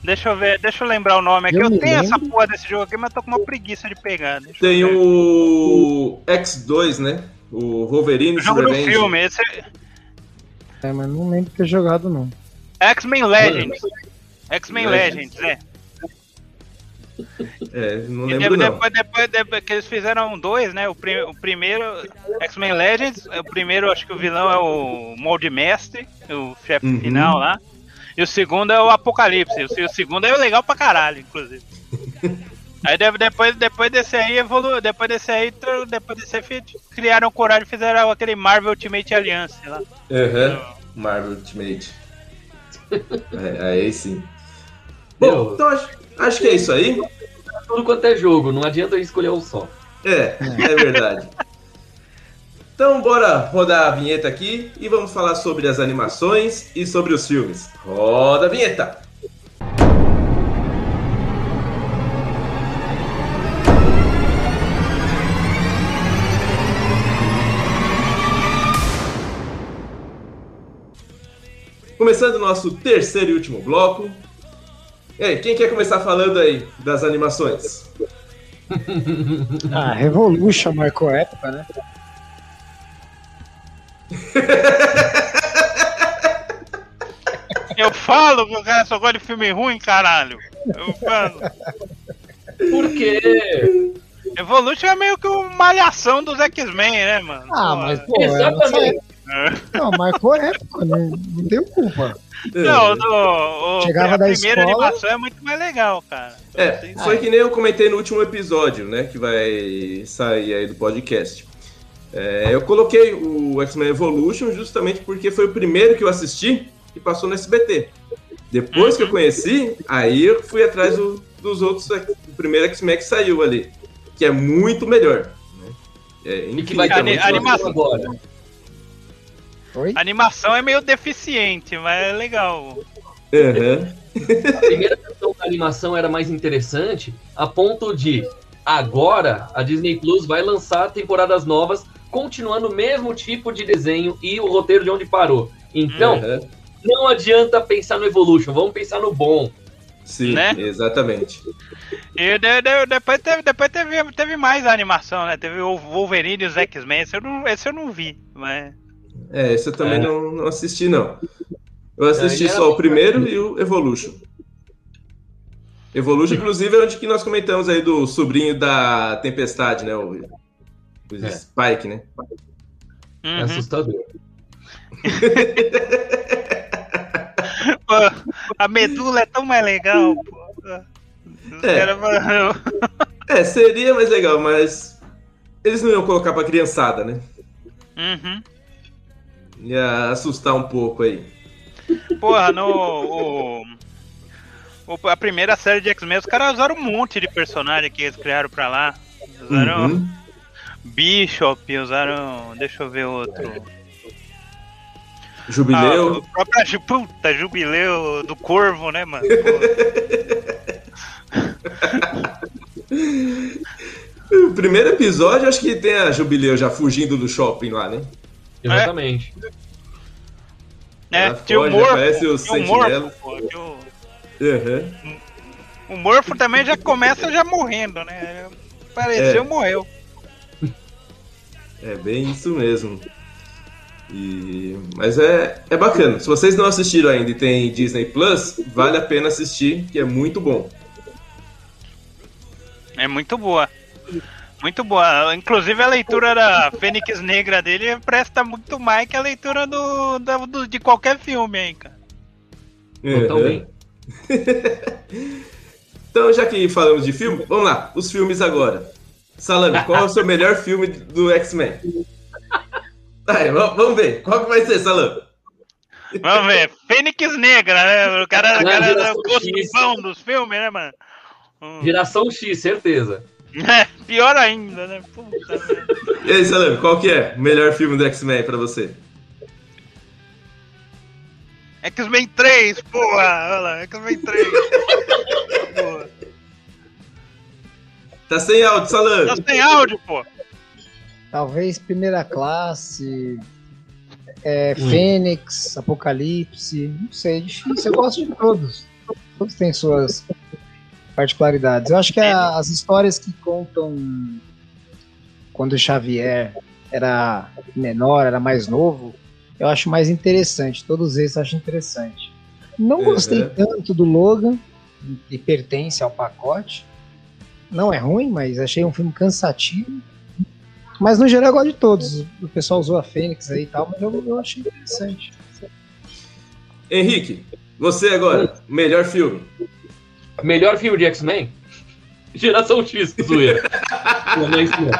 Deixa eu ver, deixa eu lembrar o nome aqui. Eu Eu, tenho essa lembro. porra desse jogo aqui, mas tô com uma preguiça de pegar. Deixa Tem o X2, né? O Wolverine O jogo do filme, esse É, mas não lembro de ter jogado, não. é X-Men Legends. X-Men Legends. Legends, é. É, não E lembro de- não. depois, depois, depois que eles fizeram dois, né? O, pri- o primeiro, X-Men Legends, o primeiro acho que o vilão é o Mold Mestre, o chefe Uhum. final lá. E o segundo é o Apocalipse. O, o segundo é legal pra caralho, inclusive. aí de- depois, depois desse aí evolu... depois desse aí, depois desse aí criaram coragem e fizeram aquele Marvel Ultimate Alliance lá. Aham. Marvel Ultimate. É, aí sim. Bom, Meu. então acho, acho que é isso aí. Tudo quanto é jogo, não adianta eu escolher um só. É, é verdade. Então bora rodar a vinheta aqui e vamos falar sobre as animações e sobre os filmes. Roda a vinheta! Começando o nosso terceiro e último bloco. E aí, quem quer começar falando aí das animações? Ah, Revolution marcou época, né? Eu falo que o cara só gosta de filme ruim, caralho. Eu falo. Por quê? Evolution é meio que uma malhação dos X-Men, né, mano? Ah, mas pô, é Exatamente. Época. Não, marcou época, não, não deu culpa. Não, do, o, Chegava a da primeira escola- animação é muito mais legal, cara. É, foi que nem eu comentei no último episódio, né? Que vai sair aí do podcast. É, eu coloquei o X-Men Evolution justamente porque foi o primeiro que eu assisti e passou no SBT. Depois que eu conheci, aí eu fui atrás do- dos outros, o primeiro X-Men que saiu ali, que é muito melhor. Né? É E que vai ter infinitamente animação. agora. Oi? A animação é meio deficiente, mas é legal. Aham. A primeira versão da animação era mais interessante, a ponto de agora a Disney Plus vai lançar temporadas novas, continuando o mesmo tipo de desenho e o roteiro de onde parou. Então, aham. não adianta pensar no Evolution, vamos pensar no bom. Sim, Né? exatamente. E de- de- depois, teve, depois teve, teve mais animação, né? Teve o Wolverine e os X-Men. Esse, eu não- esse eu não vi, mas. É, esse eu também É. não, não assisti, não. Eu assisti era só o bem primeiro e o Evolution. Evolution, inclusive, é onde que nós comentamos aí do sobrinho da Tempestade, né? O, o É. Spike, né? É Uhum. assustador. Pô, a medula é tão mais legal, pô. É. caras- É, seria mais legal, mas eles não iam colocar pra criançada, né? Uhum. Ia assustar um pouco aí. Porra, no. O, o- a primeira série de X-Men, os caras usaram um monte de personagem que eles criaram pra lá. Usaram Uhum. Bishop, usaram. Deixa eu ver outro. Jubileu. Ah, o próprio puta, Jubileu do Corvo, né, mano? O primeiro episódio, acho que tem a Jubileu já fugindo do shopping lá, né? Exatamente. É, Ela tinha o Morpho, aparece o Sentinela. Tinha o- Morpho também já começa já morrendo, né? Apareceu, É. morreu. É bem isso mesmo. E... Mas é, é bacana. Se vocês não assistiram ainda e tem Disney Plus, vale a pena assistir, que é muito bom. É muito boa. Muito boa. Inclusive a leitura da Fênix Negra dele presta muito mais que a leitura do, da- do- de qualquer filme aí, cara. Totalmente. Então, já que falamos de filme, vamos lá, os filmes agora. Salame, qual é o seu melhor filme do X-Men? Vamos ver, qual que vai ser, Salame? Vamos ver. Fênix Negra, né? O cara, o cara é geração o gosto X. bom dos filmes, né, mano? Hum. Geração X, certeza. É, pior ainda, né? Puta merda. E aí, Salame, qual que é o melhor filme do X-Men pra você? X-Men 3, porra! Olha lá, X-Men 3. porra. Tá sem áudio, Salame. Tá sem áudio, pô. Talvez Primeira Classe, é, Hum. Fênix, Apocalipse, não sei, é difícil. Eu gosto de todos. Todos têm suas particularidades. Eu acho que a- as histórias que contam quando o Xavier era menor, era mais novo, eu acho mais interessante. Todos esses eu acho interessante. Não Uhum. gostei tanto do Logan, que pertence ao pacote. Não é ruim, mas achei um filme cansativo. Mas no geral eu gosto de todos. O pessoal usou a Fênix aí e tal, mas eu, eu achei interessante. Henrique, você agora, melhor filme. Melhor filme de X-Men? Geração X, zoeira. Não é isso não.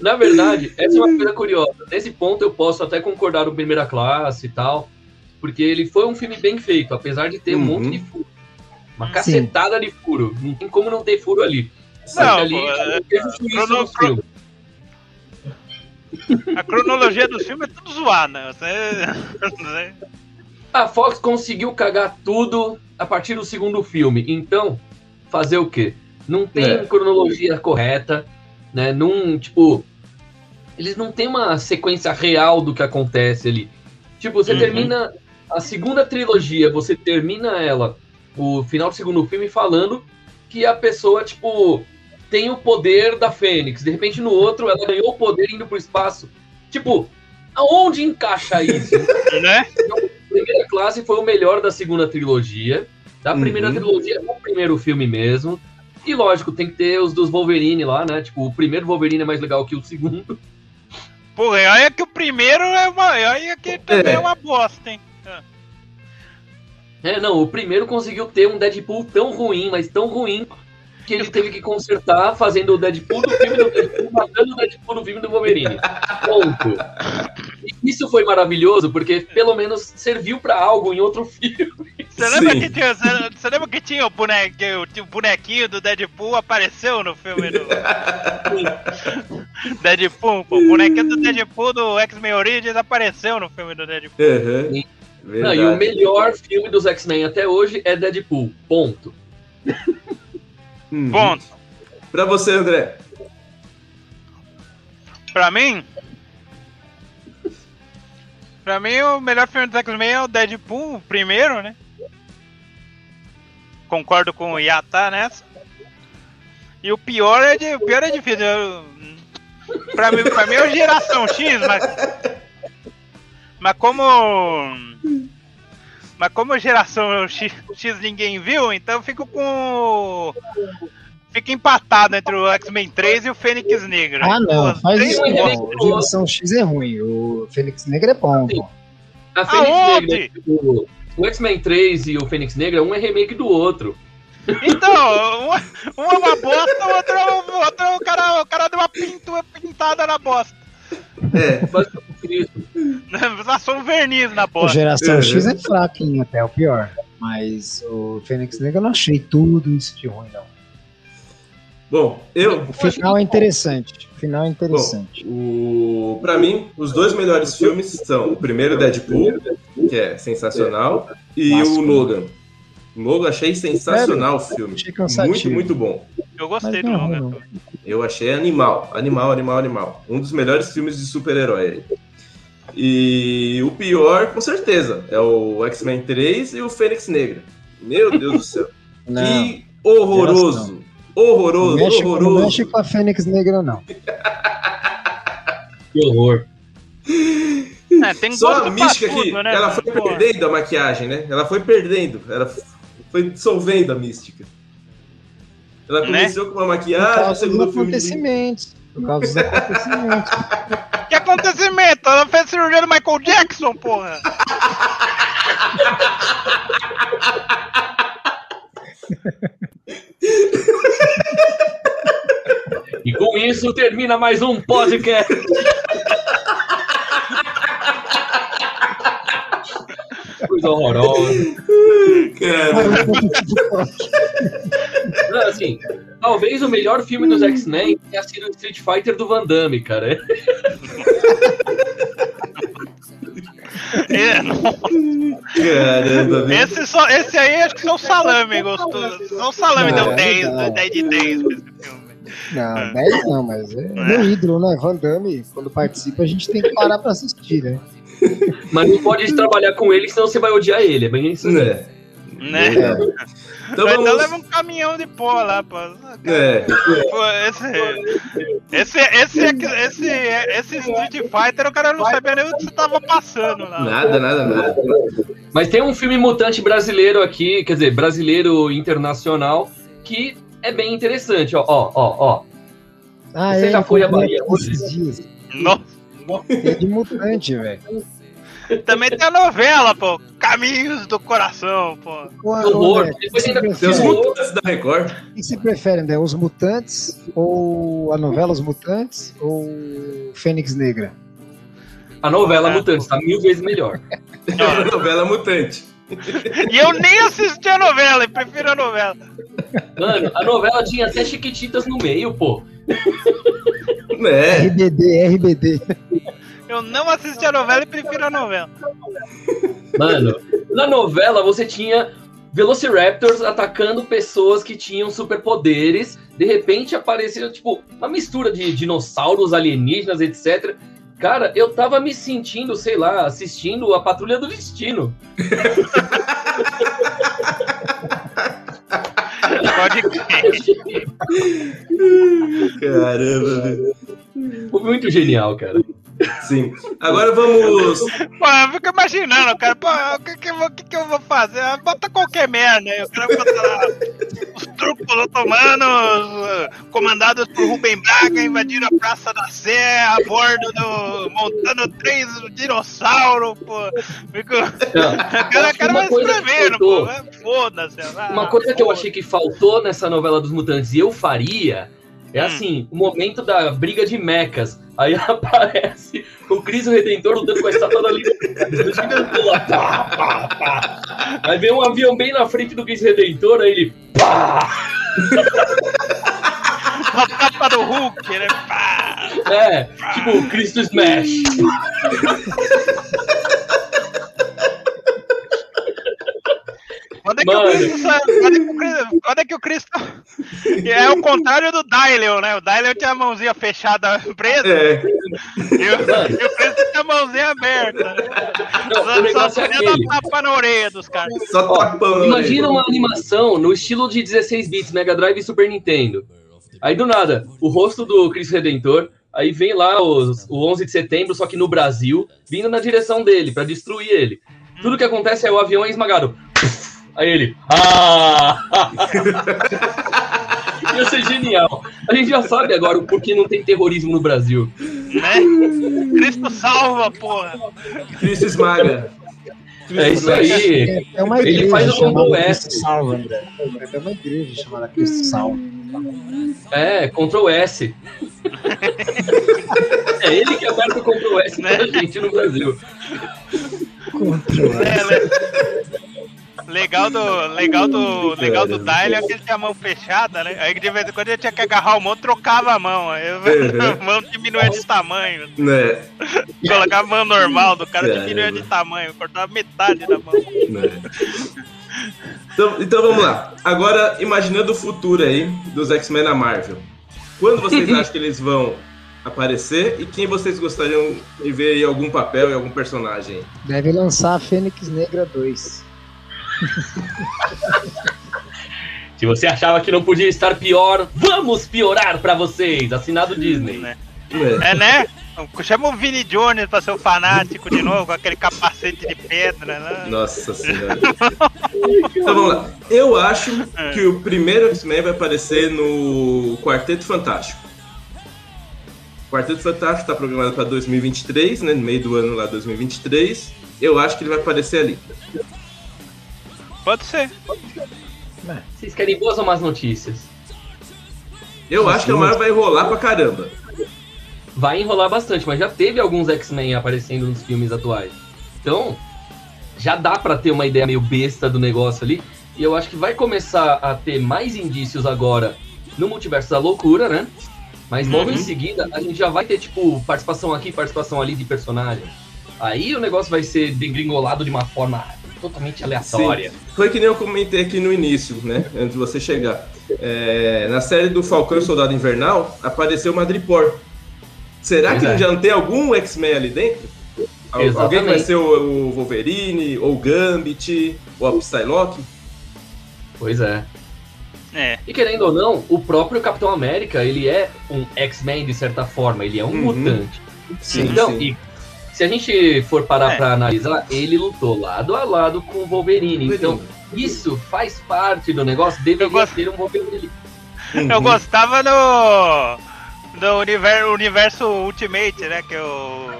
Na verdade, essa é uma coisa curiosa. Nesse ponto eu posso até concordar com Primeira Classe e tal, porque ele foi um filme bem feito, apesar de ter um Uhum. monte de furo. Uma Sim. cacetada de furo. Não tem como não ter furo ali. Não, ali pô, é- crono-. A cronologia do filme é tudo zoada. Você... A Fox conseguiu cagar tudo a partir do segundo filme. Então, fazer o quê? Não tem É. cronologia correta, né? Não, tipo, eles não têm uma sequência real do que acontece ali. Tipo, você Uhum. termina a segunda trilogia, você termina ela, o final do segundo filme, falando que a pessoa, tipo, tem o poder da Fênix. De repente, no outro, ela ganhou o poder indo pro espaço. Tipo, aonde encaixa isso? né? Primeira Classe foi o melhor da segunda trilogia. Da primeira Uhum. trilogia, o primeiro filme mesmo. E lógico, tem que ter os dos Wolverine lá, né? Tipo, o primeiro Wolverine é mais legal que o segundo. Porra, e olha que o primeiro é uma. e Olha que também É. é uma bosta, hein? É, não, o primeiro conseguiu ter um Deadpool tão ruim, mas tão ruim, que ele teve que consertar fazendo o Deadpool do filme do Deadpool, matando o Deadpool do filme do Wolverine. Ponto. E Isso foi maravilhoso, porque pelo menos serviu pra algo em outro filme. Você lembra, Sim. que tinha, você, você lembra que tinha o, boneco, o bonequinho do Deadpool apareceu no filme do. Deadpool, pô. O bonequinho do Deadpool do X-Men Origins apareceu no filme do Deadpool. Sim. Não, e o melhor filme dos X-Men até hoje é Deadpool. Ponto. Uhum. Ponto. Pra você, André. Pra mim. Pra mim, o melhor filme dos X-Men é o Deadpool, o primeiro, né? Concordo com o Yata nessa. E o pior é, de, o pior é difícil. Eu, pra, mim, pra mim é o Geração X, mas. Mas como. Mas como Geração X, X ninguém viu, então eu fico com. Fica empatado entre o X-Men 3 e o Fênix Negra. Ah, não, faz isso não. O Geração X é ruim. O Fênix Negra é bom. Sim. A Fênix Aonde? Negra, o, o X-Men 3 e o Fênix Negra, um é remake do outro. Então, uma, uma é uma bosta, o outro, é o- outro é o cara, o cara deu uma pintura pintada na bosta. É. Isso. Passou um verniz na O bosta. Geração Uhum. X é fraquinho até, é o pior. Mas o Fênix Negra eu não achei tudo isso de ruim, não. Bom, eu. O final é interessante. O final é interessante. O, pra mim, os dois melhores filmes são o primeiro Deadpool, que é sensacional, e o Logan. O Logan achei sensacional o filme. Achei cansativo. Muito, muito bom. Eu gostei do Logan. não. Eu achei animal, animal, animal, animal. Um dos melhores filmes de super-herói aí. E o pior, com certeza, é o X-Men 3 e o Fênix Negra. Meu Deus do céu. Não, que horroroso. Horroroso, não mexe, não horroroso. mexe com a Fênix Negra, não. Que horror. É, tem Só a mística que tudo, né, ela foi Pô, perdendo a maquiagem, né? Ela foi perdendo, ela foi dissolvendo a mística. Ela Né? começou com uma maquiagem, causa dos segundo filme. acontecimentos. Por causa dos acontecimentos. Que acontecimento? Ela fez cirurgia do Michael Jackson, porra. E com isso termina mais um podcast. Coisa horrorosa. Cara, Não, assim, talvez o melhor filme dos X-Men tenha sido o Street Fighter do Van Damme, cara. É, não. caramba, velho. Esse, só, esse aí acho que só o salame gostou. Só o salame Não, deu é 10, verdade. 10 de 10 pra esse filme. Não, 10 não, mas é meu ídolo, né? Van Damme, quando participa, a gente tem que parar pra assistir, né? Mas não pode trabalhar com ele, senão você vai odiar ele. É bem isso. É. Né? Verdade. Então Então vamos. leva um caminhão de pó lá, pô. É, Pô, esse, esse, esse, esse, esse Street Fighter, o cara não sabia nem o que você tava passando lá. nada, nada, nada. Mas tem um filme mutante brasileiro aqui, quer dizer, brasileiro internacional, que é bem interessante. Ó, ó, ó, ó. Ah, Você é, já foi a comprei Bahia esses dias. Nossa, É de mutante, velho. também tem a novela, pô. Caminhos do Coração, pô. Horror. André, Depois ainda prefere- Tem os mutantes da Record. O que você prefere, André? Os Mutantes ou a novela Os Mutantes ou Fênix Negra? A novela É. Mutantes tá mil vezes melhor. A novela Mutante. E eu nem assisti a novela, e prefiro a novela. Mano, a novela tinha até Chiquititas no meio, pô. É. RBD, RBD. Eu não assisti a novela e prefiro a novela. Mano, na novela você tinha Velociraptors atacando pessoas que tinham superpoderes. De repente aparecia, tipo, uma mistura de dinossauros, alienígenas, etc. Cara, eu tava me sentindo, sei lá, assistindo a Patrulha do Destino. Pode crer. Caramba. Foi muito genial, cara. Sim. Agora vamos. Pô, eu fico imaginando, cara. Pô, o que, que, eu vou- o que, que eu vou fazer? Ah, Bota qualquer merda aí. Eu quero botar os trupos otomanos, comandados por Rubem Braga, invadiram a Praça da Sé a bordo do. montando três dinossauros, pô. Fico. Não, cara, cara uma vai coisa que escrevendo, pô. É, Foda-se. Uma coisa que eu achei que faltou nessa novela dos mutantes e eu faria É assim, o momento da briga de mecas. Aí aparece o Cristo Redentor lutando com a estátua da liberdade. Pula, pá, pá, pá. Aí vem um avião bem na frente do Cristo Redentor, aí ele. Pá! A tapa do Hulk, né? Pá! É, tipo o Cristo Smash. Quando é que Mano. o Cristo. sa- Quando é que o Cristo. Quando é que o. É o contrário do Dylion, né? O Dylion tinha a mãozinha fechada presa É, e, o, e o Cristo tinha a mãozinha aberta. Né? Não, o Só, negócio é podia dar tapa na orelha dos caras. só Ó, tapando. Imagina uma animação no estilo de 16 bits, Mega Drive e Super Nintendo. Aí do nada, o rosto do Cristo Redentor, aí vem lá os- o 11 de setembro, só que no Brasil, vindo na direção dele, pra destruir ele. Tudo que acontece é o avião é esmagado. Aí ele. Ah! Ia ser genial. A gente já sabe agora o porquê não tem terrorismo no Brasil. Né? Cristo salva, porra. Cristo esmaga. É isso aí. É uma Ele igreja faz o Cristo S. Salva, André. É uma igreja chamada Cristo Salva. É, Ctrl S. é ele que aperta o Ctrl S pra gente no Brasil. Ctrl É, S. le- Legal do, legal do, legal do. Dylion é que ele tinha a mão fechada, né? Aí de vez em quando ele tinha que agarrar o mão, trocava a mão. Aí Uhum. a mão diminuía de tamanho. Né, Colocava a mão normal do cara, diminuía de tamanho. Cortava metade da mão. né. Então, então vamos lá. Agora, imaginando o futuro aí dos X-Men na Marvel. Quando vocês acham que eles vão aparecer e quem vocês gostariam de ver em algum papel e algum personagem? Deve lançar a Fênix Negra 2. Se você achava que não podia estar pior, vamos piorar pra vocês. Assinado Disney. Né? É. É, né? Chama o Vini Jones pra ser o fanático de novo, com aquele capacete de pedra, né? Nossa senhora. então vamos lá. Eu acho que o primeiro X-Men vai aparecer no Quarteto Fantástico. O Quarteto Fantástico está programado para 2023, né? No meio do ano lá 2023. Eu acho que ele vai aparecer ali. Pode ser. Vocês querem boas ou más notícias? Eu acho que a Marvel vai enrolar pra caramba. Vai enrolar bastante, mas já teve alguns X-Men aparecendo nos filmes atuais. Então, já dá pra ter uma ideia meio besta do negócio ali. E eu acho que vai começar a ter mais indícios agora no Multiverso da Loucura, né? Mas logo Uhum. em seguida, a gente já vai ter, tipo, participação aqui, participação ali de personagem. Aí o negócio vai ser degringolado de uma forma totalmente aleatória. Foi que nem eu comentei aqui no início, né? Antes de você chegar. É, na série do Falcão e Soldado Invernal, apareceu o Madripoor. Será Pois que é. já não tem algum X-Men ali dentro? Al- Alguém Exatamente. vai ser o, o Wolverine, ou o Gambit, ou a Psylocke? Pois é. É. E querendo ou não, o próprio Capitão América, ele é um X-Men de certa forma, ele é um Uhum. mutante. Sim, então, sim. e se a gente for parar É. pra analisar, ele lutou lado a lado com o Wolverine. Então, isso faz parte do negócio, Eu deveria gosto- ter um Wolverine. Uhum. Eu gostava no. do universo, universo Ultimate, né? Que o.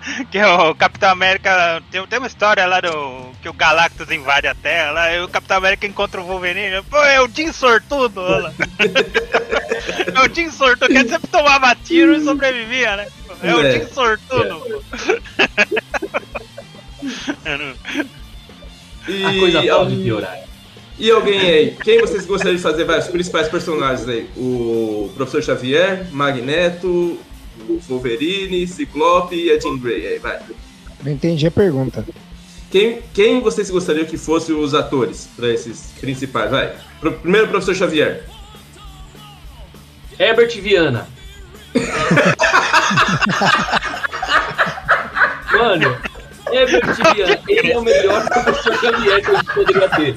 Que o Capitão América. Tem, tem uma história lá do. Que o Galactus invade a Terra lá, e o Capitão América encontra o Wolverine. Pô, é o Jim Sortudo, lá. É o Jim Sortudo, que ele sempre tomava tiro e sobrevivia, né? É o É. Jim Sortudo. Eu não- E, A coisa pode piorar. e alguém aí? Quem vocês gostariam de fazer? Vai, os principais personagens aí. O Professor Xavier, Magneto, Wolverine, Ciclope e a Jean Grey. Aí, vai. Não entendi a pergunta. Quem, quem vocês gostariam que fossem os atores para esses principais? Vai. Pro- primeiro, o Professor Xavier. Herbert Viana. Mano, Herbert Viana, ele é o melhor professor Xavier que a gente poderia ter.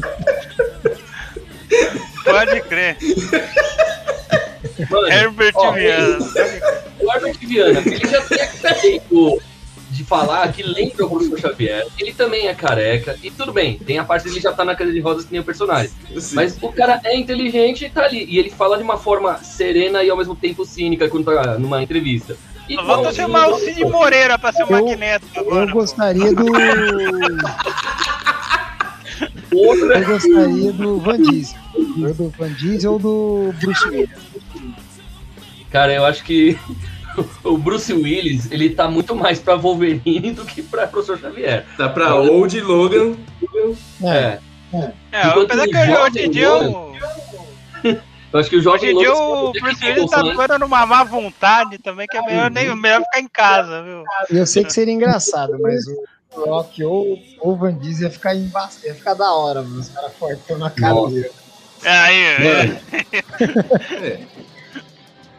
Pode crer. Mano, Herbert ó, Viana. O Herbert Viana, ele já tem aquele jeito de falar que lembra o professor Xavier. Ele também é careca. E tudo bem, tem a parte dele já tá na cadeira de rodas que nem o personagem. Sim. Mas o cara é inteligente e tá ali. E ele fala de uma forma serena e ao mesmo tempo cínica quando tá numa entrevista. Igualzinho chamar o Cid Moreira pra ser o Eu- Magneto agora. Eu gostaria do. Outra Eu gostaria do Van Diesel. Ou do Van Diesel ou do Bruce Willis. Cara, eu acho que o Bruce Willis, ele tá muito mais pra Wolverine do que pra Professor Xavier. Tá pra Old Logan. É. É, Enquanto apesar o que hoje Jordan em dia Logan- o. Eu acho que o Hoje Jordan em dia o Bruce Willis tá ficando numa má vontade também, que é melhor, nem, melhor ficar em casa, viu? Eu sei que seria engraçado, mas o Rock ou o Van Diesel ia ficar, emba... ia ficar da hora, mano. Os caras fortão na cara dele. Aí, é. É,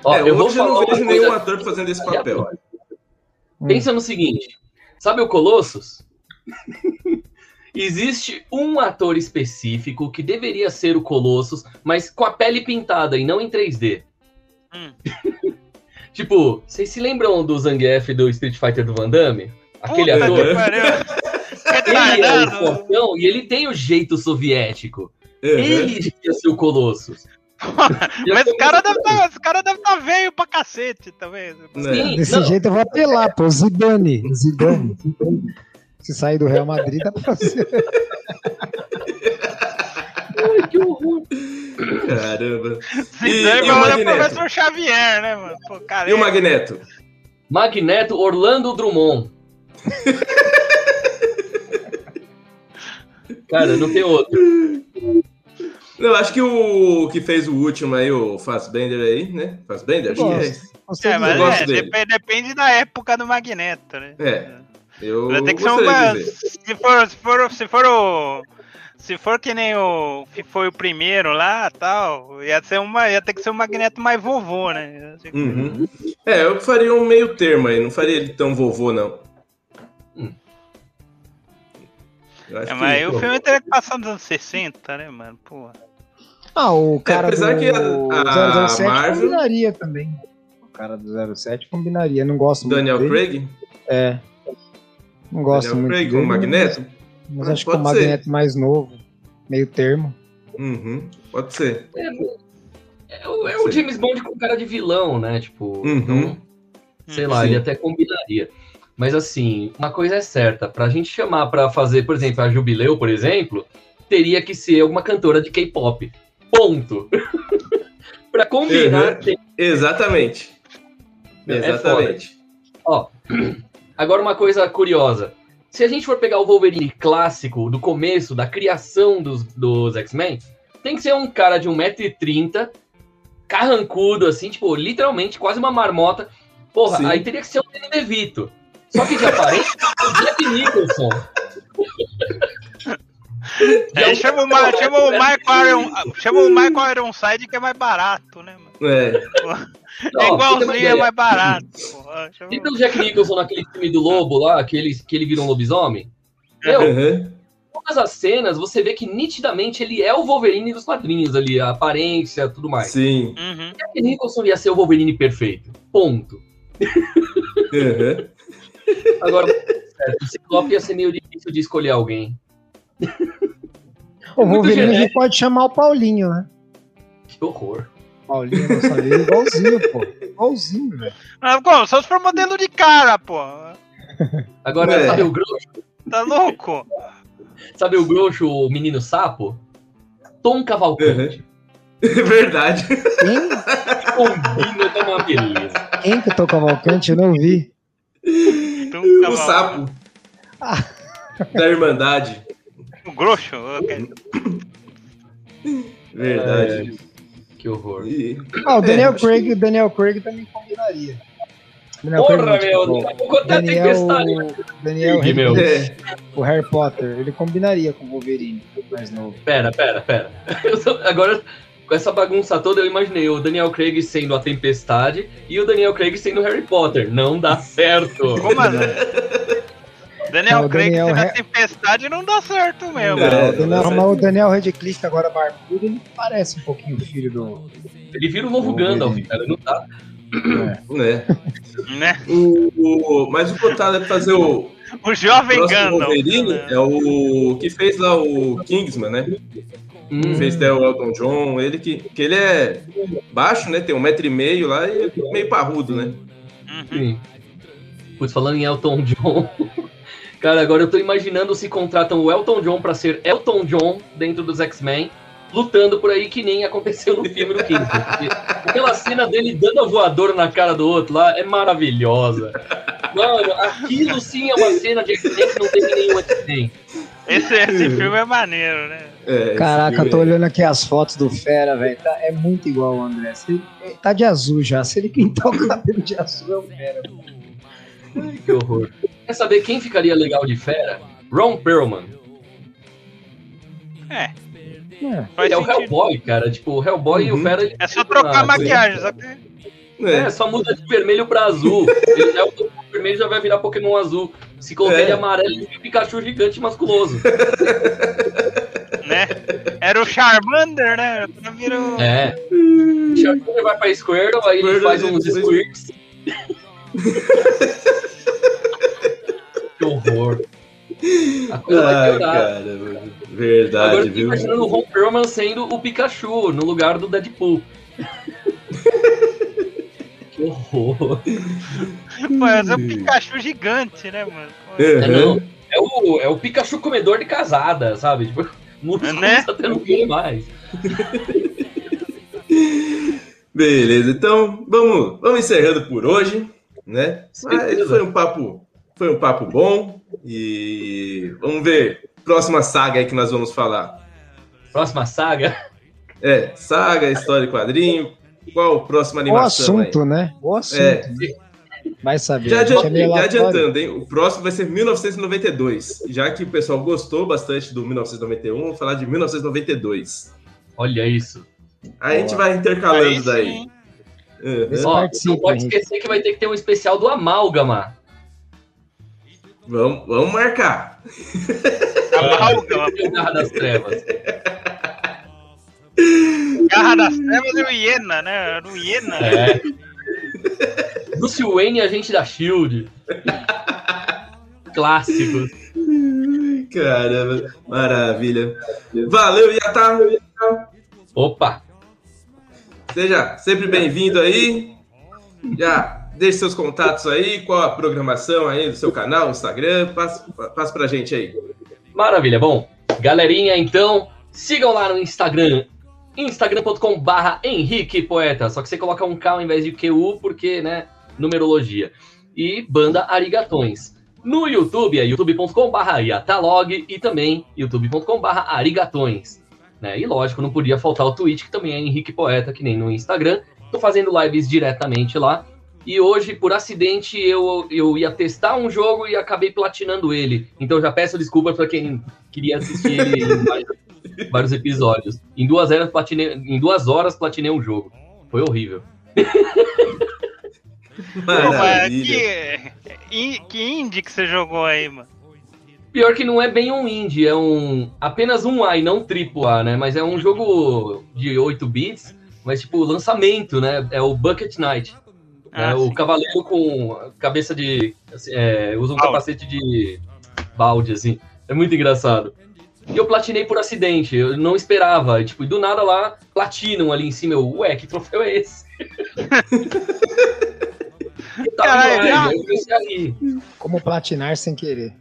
ó, é, eu hoje eu não vejo nenhum ator fazendo esse papel. Pensa no seguinte: sabe o Colossus? Existe um ator específico que deveria ser o Colossus, mas com a pele pintada e não em 3D. Hum. tipo, vocês se lembram do Zangief do Street Fighter do Van Damme? Aquele Puta ator? Ele é o fortão e ele tem o jeito soviético. Uhum. Ele devia ser o Colossus. Mas esse cara deve tá, esse cara deve tá velho pra cacete também. Né? Sim, Desse não, jeito eu vou apelar, pô. Zidane. Zidane. Se sair do Real Madrid, dá pra fazer. ai, que horror. Caramba. Se E- e o é o professor Xavier, né, mano? Pô, E o Magneto? Magneto Orlando Drummond. Cara, não tem outro. Não, acho que o que fez o último aí, o Fassbender aí, né? Fassbender, acho que é. É, mas Eu é, dele. depende, depende da época do Magneto, né? É. Eu Vai ter que ser uma. ver. Se for, se for, se for o. Se for que nem o que foi o primeiro lá tal, ia, ser uma, ia ter que ser um Magneto mais vovô, né? Uhum. É, eu faria um meio termo aí, não faria ele tão vovô, não. É, mas aí que... o filme teria que passar nos anos 60, né, mano? Porra. Ah, o cara apesar do que a- a 007 Marvel- combinaria também. O cara do 07 combinaria. Não gosto Daniel muito dele. Craig? É. Não gosto Daniel muito Craig dele. com o Magneto? Mas Ah, acho que o pode ser. Magneto mais novo. Meio termo. Uhum, pode ser. É, o- é o James Bond com cara de vilão, né? Tipo, Uhum. então, sei lá, Sim. ele até combinaria. Mas assim, uma coisa é certa, pra gente chamar pra fazer, por exemplo, a Jubileu, por exemplo, teria que ser alguma cantora de K-pop. Ponto. pra combinar, Uhum. tem- Exatamente. É Exatamente. Ó, agora uma coisa curiosa. Se a gente for pegar o Wolverine clássico, do começo, da criação dos, dos X-Men, tem que ser um cara de 1,30m, carrancudo, assim, tipo, literalmente quase uma marmota. Porra, Sim. aí teria que ser o Danny DeVito. Só que de aparência, o Jack Nicholson. É, chama o, Ma- chama o Michael Iron, chama o Michael Ironside que é mais barato, né, mano? É. É igualzinho, é mais barato. Porra. Chama- Lembra do Jack Nicholson naquele filme do Lobo lá, que ele, que ele vira um lobisomem? Meu, Uhum. todas as cenas, você vê que nitidamente ele é o Wolverine dos quadrinhos ali, a aparência, tudo mais. Sim. Uhum. Jack Nicholson ia ser o Wolverine perfeito. Ponto. Uhum. Agora, o Ciclope ia ser meio difícil de escolher alguém. O muito Wolverine a gente genérico. pode chamar o Paulinho, né? Que horror. Paulinho nossa vida, igualzinho, pô. Igualzinho, velho. Ah, como? Só se for modelo de cara, pô. Agora, É. sabe o Groucho? Tá louco? Sabe o Groucho, o menino sapo? Tom Cavalcante. Verdade. Quem, Combina com uma beleza. quem que tô Cavalcante? Eu não vi. Então, O cavalo. sapo. Ah. Da Irmandade. O grosso? Verdade. Que horror. E- Ah, o Daniel É, Craig, o Daniel Craig também combinaria. Daniel Porra, Craig, meu, tipo, Daniel. Daniel meu. É. o Harry Potter, ele combinaria com o Wolverine, mais novo. Pera, pera, pera. Agora, com essa bagunça toda, eu imaginei o Daniel Craig sendo a tempestade e o Daniel Craig sendo o Harry Potter. Não dá certo. Como assim? Daniel Não, Craig Daniel se na Re- tempestade não dá certo mesmo. Não. É, o Daniel, mas o Daniel Radcliffe agora barbudo, ele parece um pouquinho o filho do... Ele vira o novo. Gandalf, cara. Não dá. Né? Né? O, o- mas o contado é fazer o O jovem Gandalf. Né? é o que fez lá o Kingsman, né? Hum, fez até o Elton John, ele que, que ele é baixo, né? Tem um metro e meio lá e é meio parrudo, né? Uhum. sim. Putz, falando em Elton John. Cara, agora eu tô imaginando se contratam o Elton John pra ser Elton John dentro dos X-Men lutando por aí, que nem aconteceu no filme do. Porque aquela cena dele dando a voadora na cara do outro lá é maravilhosa. Mano, aquilo sim é uma cena de X-Men que não teve nenhum X-Men. Esse, esse filme é maneiro, né? É, Caraca, tô é- olhando aqui as fotos do Fera, velho. Tá- é muito igual o André. Se- ele tá de azul já. Se ele pintar o cabelo de azul, é o Fera. Ai, que horror. Quer saber quem ficaria legal de fera? Ron Perlman. É, É. faz Ele é o. Hellboy, cara. Tipo, o Hellboy e o Uhum. Fera. ele É só trocar a maquiagem, só que... É, É, só muda de vermelho pra azul. Ele já é o vermelho já vai virar Pokémon azul. Se colocar É. ele amarelo, ele fica Pikachu gigante e musculoso. né? Era o Charmander, né? O... É. O Charmander vai pra Squirtle, aí ele Squirtle, faz uns depois- squirts. que horror. A coisa vai Ai, piorar. cara. Verdade, Agora eu tô viu? imaginando o Ron Perlman sendo o Pikachu no lugar do Deadpool. que horror. Esse é um Pikachu gigante, né, mano? Pô, É, Uhum. não. É o, é o Pikachu comedor de casada, sabe? Tipo, músculos Né? até não querer mais. Beleza, então vamos, vamos encerrando por hoje, né? Mas foi um papo, foi um papo bom e vamos ver próxima saga aí que nós vamos falar. Próxima saga. É, saga, história e quadrinho. Qual a próxima O animação assunto, né? O assunto. É. Vai saber. Já, gente adiant- é já adiantando, hein? O próximo vai ser 1992. Já que o pessoal gostou bastante do 1991, vamos falar de 1992. Olha isso. Aí a gente vai aí intercalando sim. daí. Uhum. Ó, não pode esquecer que vai ter que ter um especial do Amálgama. Vamos, vamos marcar. Garra das Trevas. Garra das Trevas e o Iena, né? Era o Iena. É. Bruce Wayne, agente da SHIELD. Clássicos. Caramba, maravilha. Valeu, Yatá. Opa! Seja sempre bem-vindo aí. Já deixe seus contatos aí, qual a programação aí do seu canal, Instagram, passa, passa pra gente aí. Maravilha. Bom, galerinha, então, sigam lá no Instagram. instagram.com barra Henrique Poeta. Só que você coloca um K ao invés de QU, porque, né, numerologia. E banda Arigatões. No YouTube é youtube.com barra Yatalog e também youtube.com barra Arigatões. Né? E lógico, não podia faltar o Twitch, que também é Henrique Poeta, que nem no Instagram. Tô fazendo lives diretamente lá. E hoje, por acidente, eu, eu ia testar um jogo e acabei platinando ele. Então já peço desculpas para quem queria assistir ele em vários, vários episódios. Em duas, horas, platinei, em duas horas platinei um jogo. Foi horrível. Maravilha. que, que indie que você jogou aí, mano? Pior que não é bem um indie, é um apenas um A e não triplo A, né? Mas é um jogo de 8 bits, mas tipo lançamento, né? É o Bucket Knight. Ah, né? o cavaleiro com cabeça de. assim, é, usa um Balde. capacete de balde, assim. É muito engraçado. E eu platinei por acidente, eu não esperava. E, tipo, e do nada lá, platinam ali em cima. Eu, ué, que troféu é esse? E Caralho, demais, aí eu comecei a rir. Como platinar sem querer.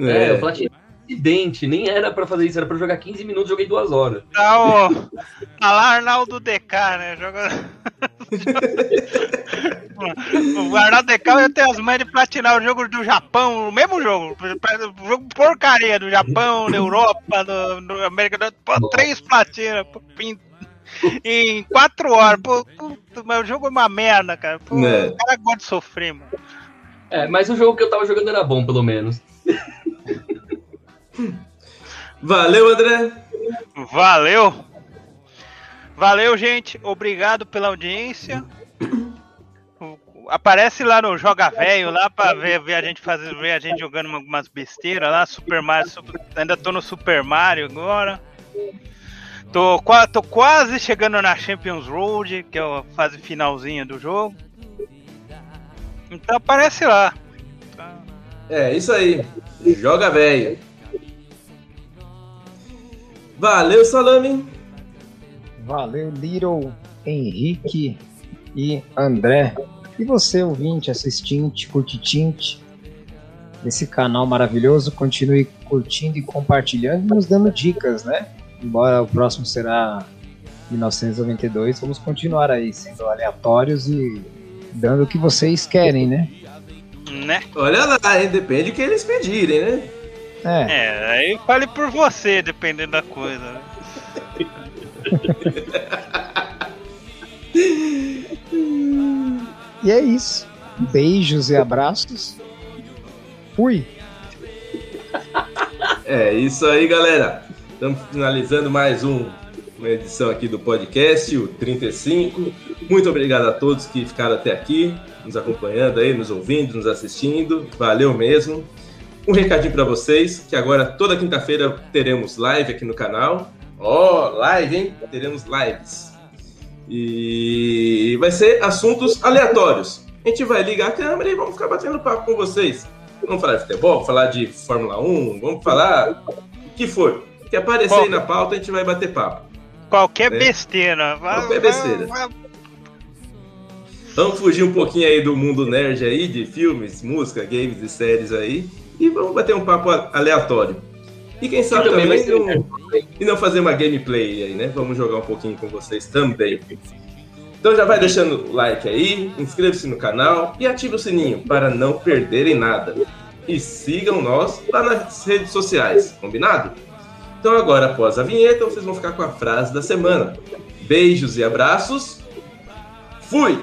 É, É, eu platinei por acidente, nem era pra fazer isso, era pra jogar 15 minutos, joguei duas horas. Tá, o, tá lá Arnaldo DK, né? Joga... o Arnaldo DK ia ter as mães de platinar o jogo do Japão, o mesmo jogo. O jogo porcaria do Japão, da Europa, do, do América do Pô, três platinas, em quatro horas. Pô, puta, mas o jogo é uma merda, cara. Pô, Né. O cara gosta de sofrer, mano. É, mas o jogo que eu tava jogando era bom, pelo menos. Valeu, André. Valeu! Valeu, gente. Obrigado pela audiência. Aparece lá no Joga Velho lá pra ver, ver a gente fazer, ver a gente jogando algumas besteiras lá. Super Mario, Super- ainda tô no Super Mario agora. Tô, tô quase chegando na Champions Road, que é a fase finalzinha do jogo. Então aparece lá. É, isso aí. Joga velho. Valeu, Salame. Valeu, Little, Henrique e André. E você, ouvinte, assistinte, curtitinte desse canal maravilhoso, continue curtindo e compartilhando e nos dando dicas, né? embora o próximo será 1992, vamos continuar aí sendo aleatórios e dando o que vocês querem, né? Né? Olha lá? Depende do que eles pedirem, né? É, É, aí fale por você, dependendo da coisa. né? e é isso. Beijos e abraços. Fui. É isso aí, galera. Estamos finalizando mais um, uma edição aqui do podcast, o 35. Muito obrigado a todos que ficaram até aqui, nos acompanhando aí, nos ouvindo, nos assistindo. Valeu mesmo. Um recadinho para vocês, que agora toda quinta-feira teremos live aqui no canal. Ó, live, hein? Teremos lives. E vai ser assuntos aleatórios. A gente vai ligar a câmera e vamos ficar batendo papo com vocês. Vamos falar de futebol, vamos falar de Fórmula 1, vamos falar o que for. Que aparecer aí na pauta, a gente vai bater papo. Qualquer É. besteira. Qualquer besteira. Vamos fugir um pouquinho aí do mundo nerd aí, de filmes, música, games e séries aí. E vamos bater um papo aleatório. E quem sabe também também, ser não, e não fazer uma gameplay aí, né? Vamos jogar um pouquinho com vocês também. Então já vai deixando o like aí, inscreva-se no canal e ative o sininho para não perderem nada. E sigam nós lá nas redes sociais, combinado? Então agora, após a vinheta, vocês vão ficar com a frase da semana. Beijos e abraços. Fui!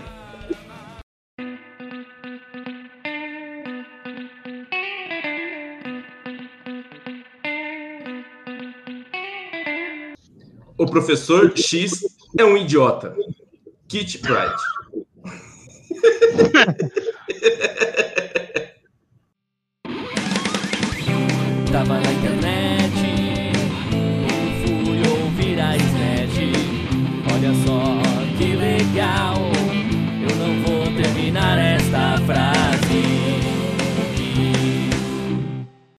O professor X é um idiota. Kit Pride. Internet,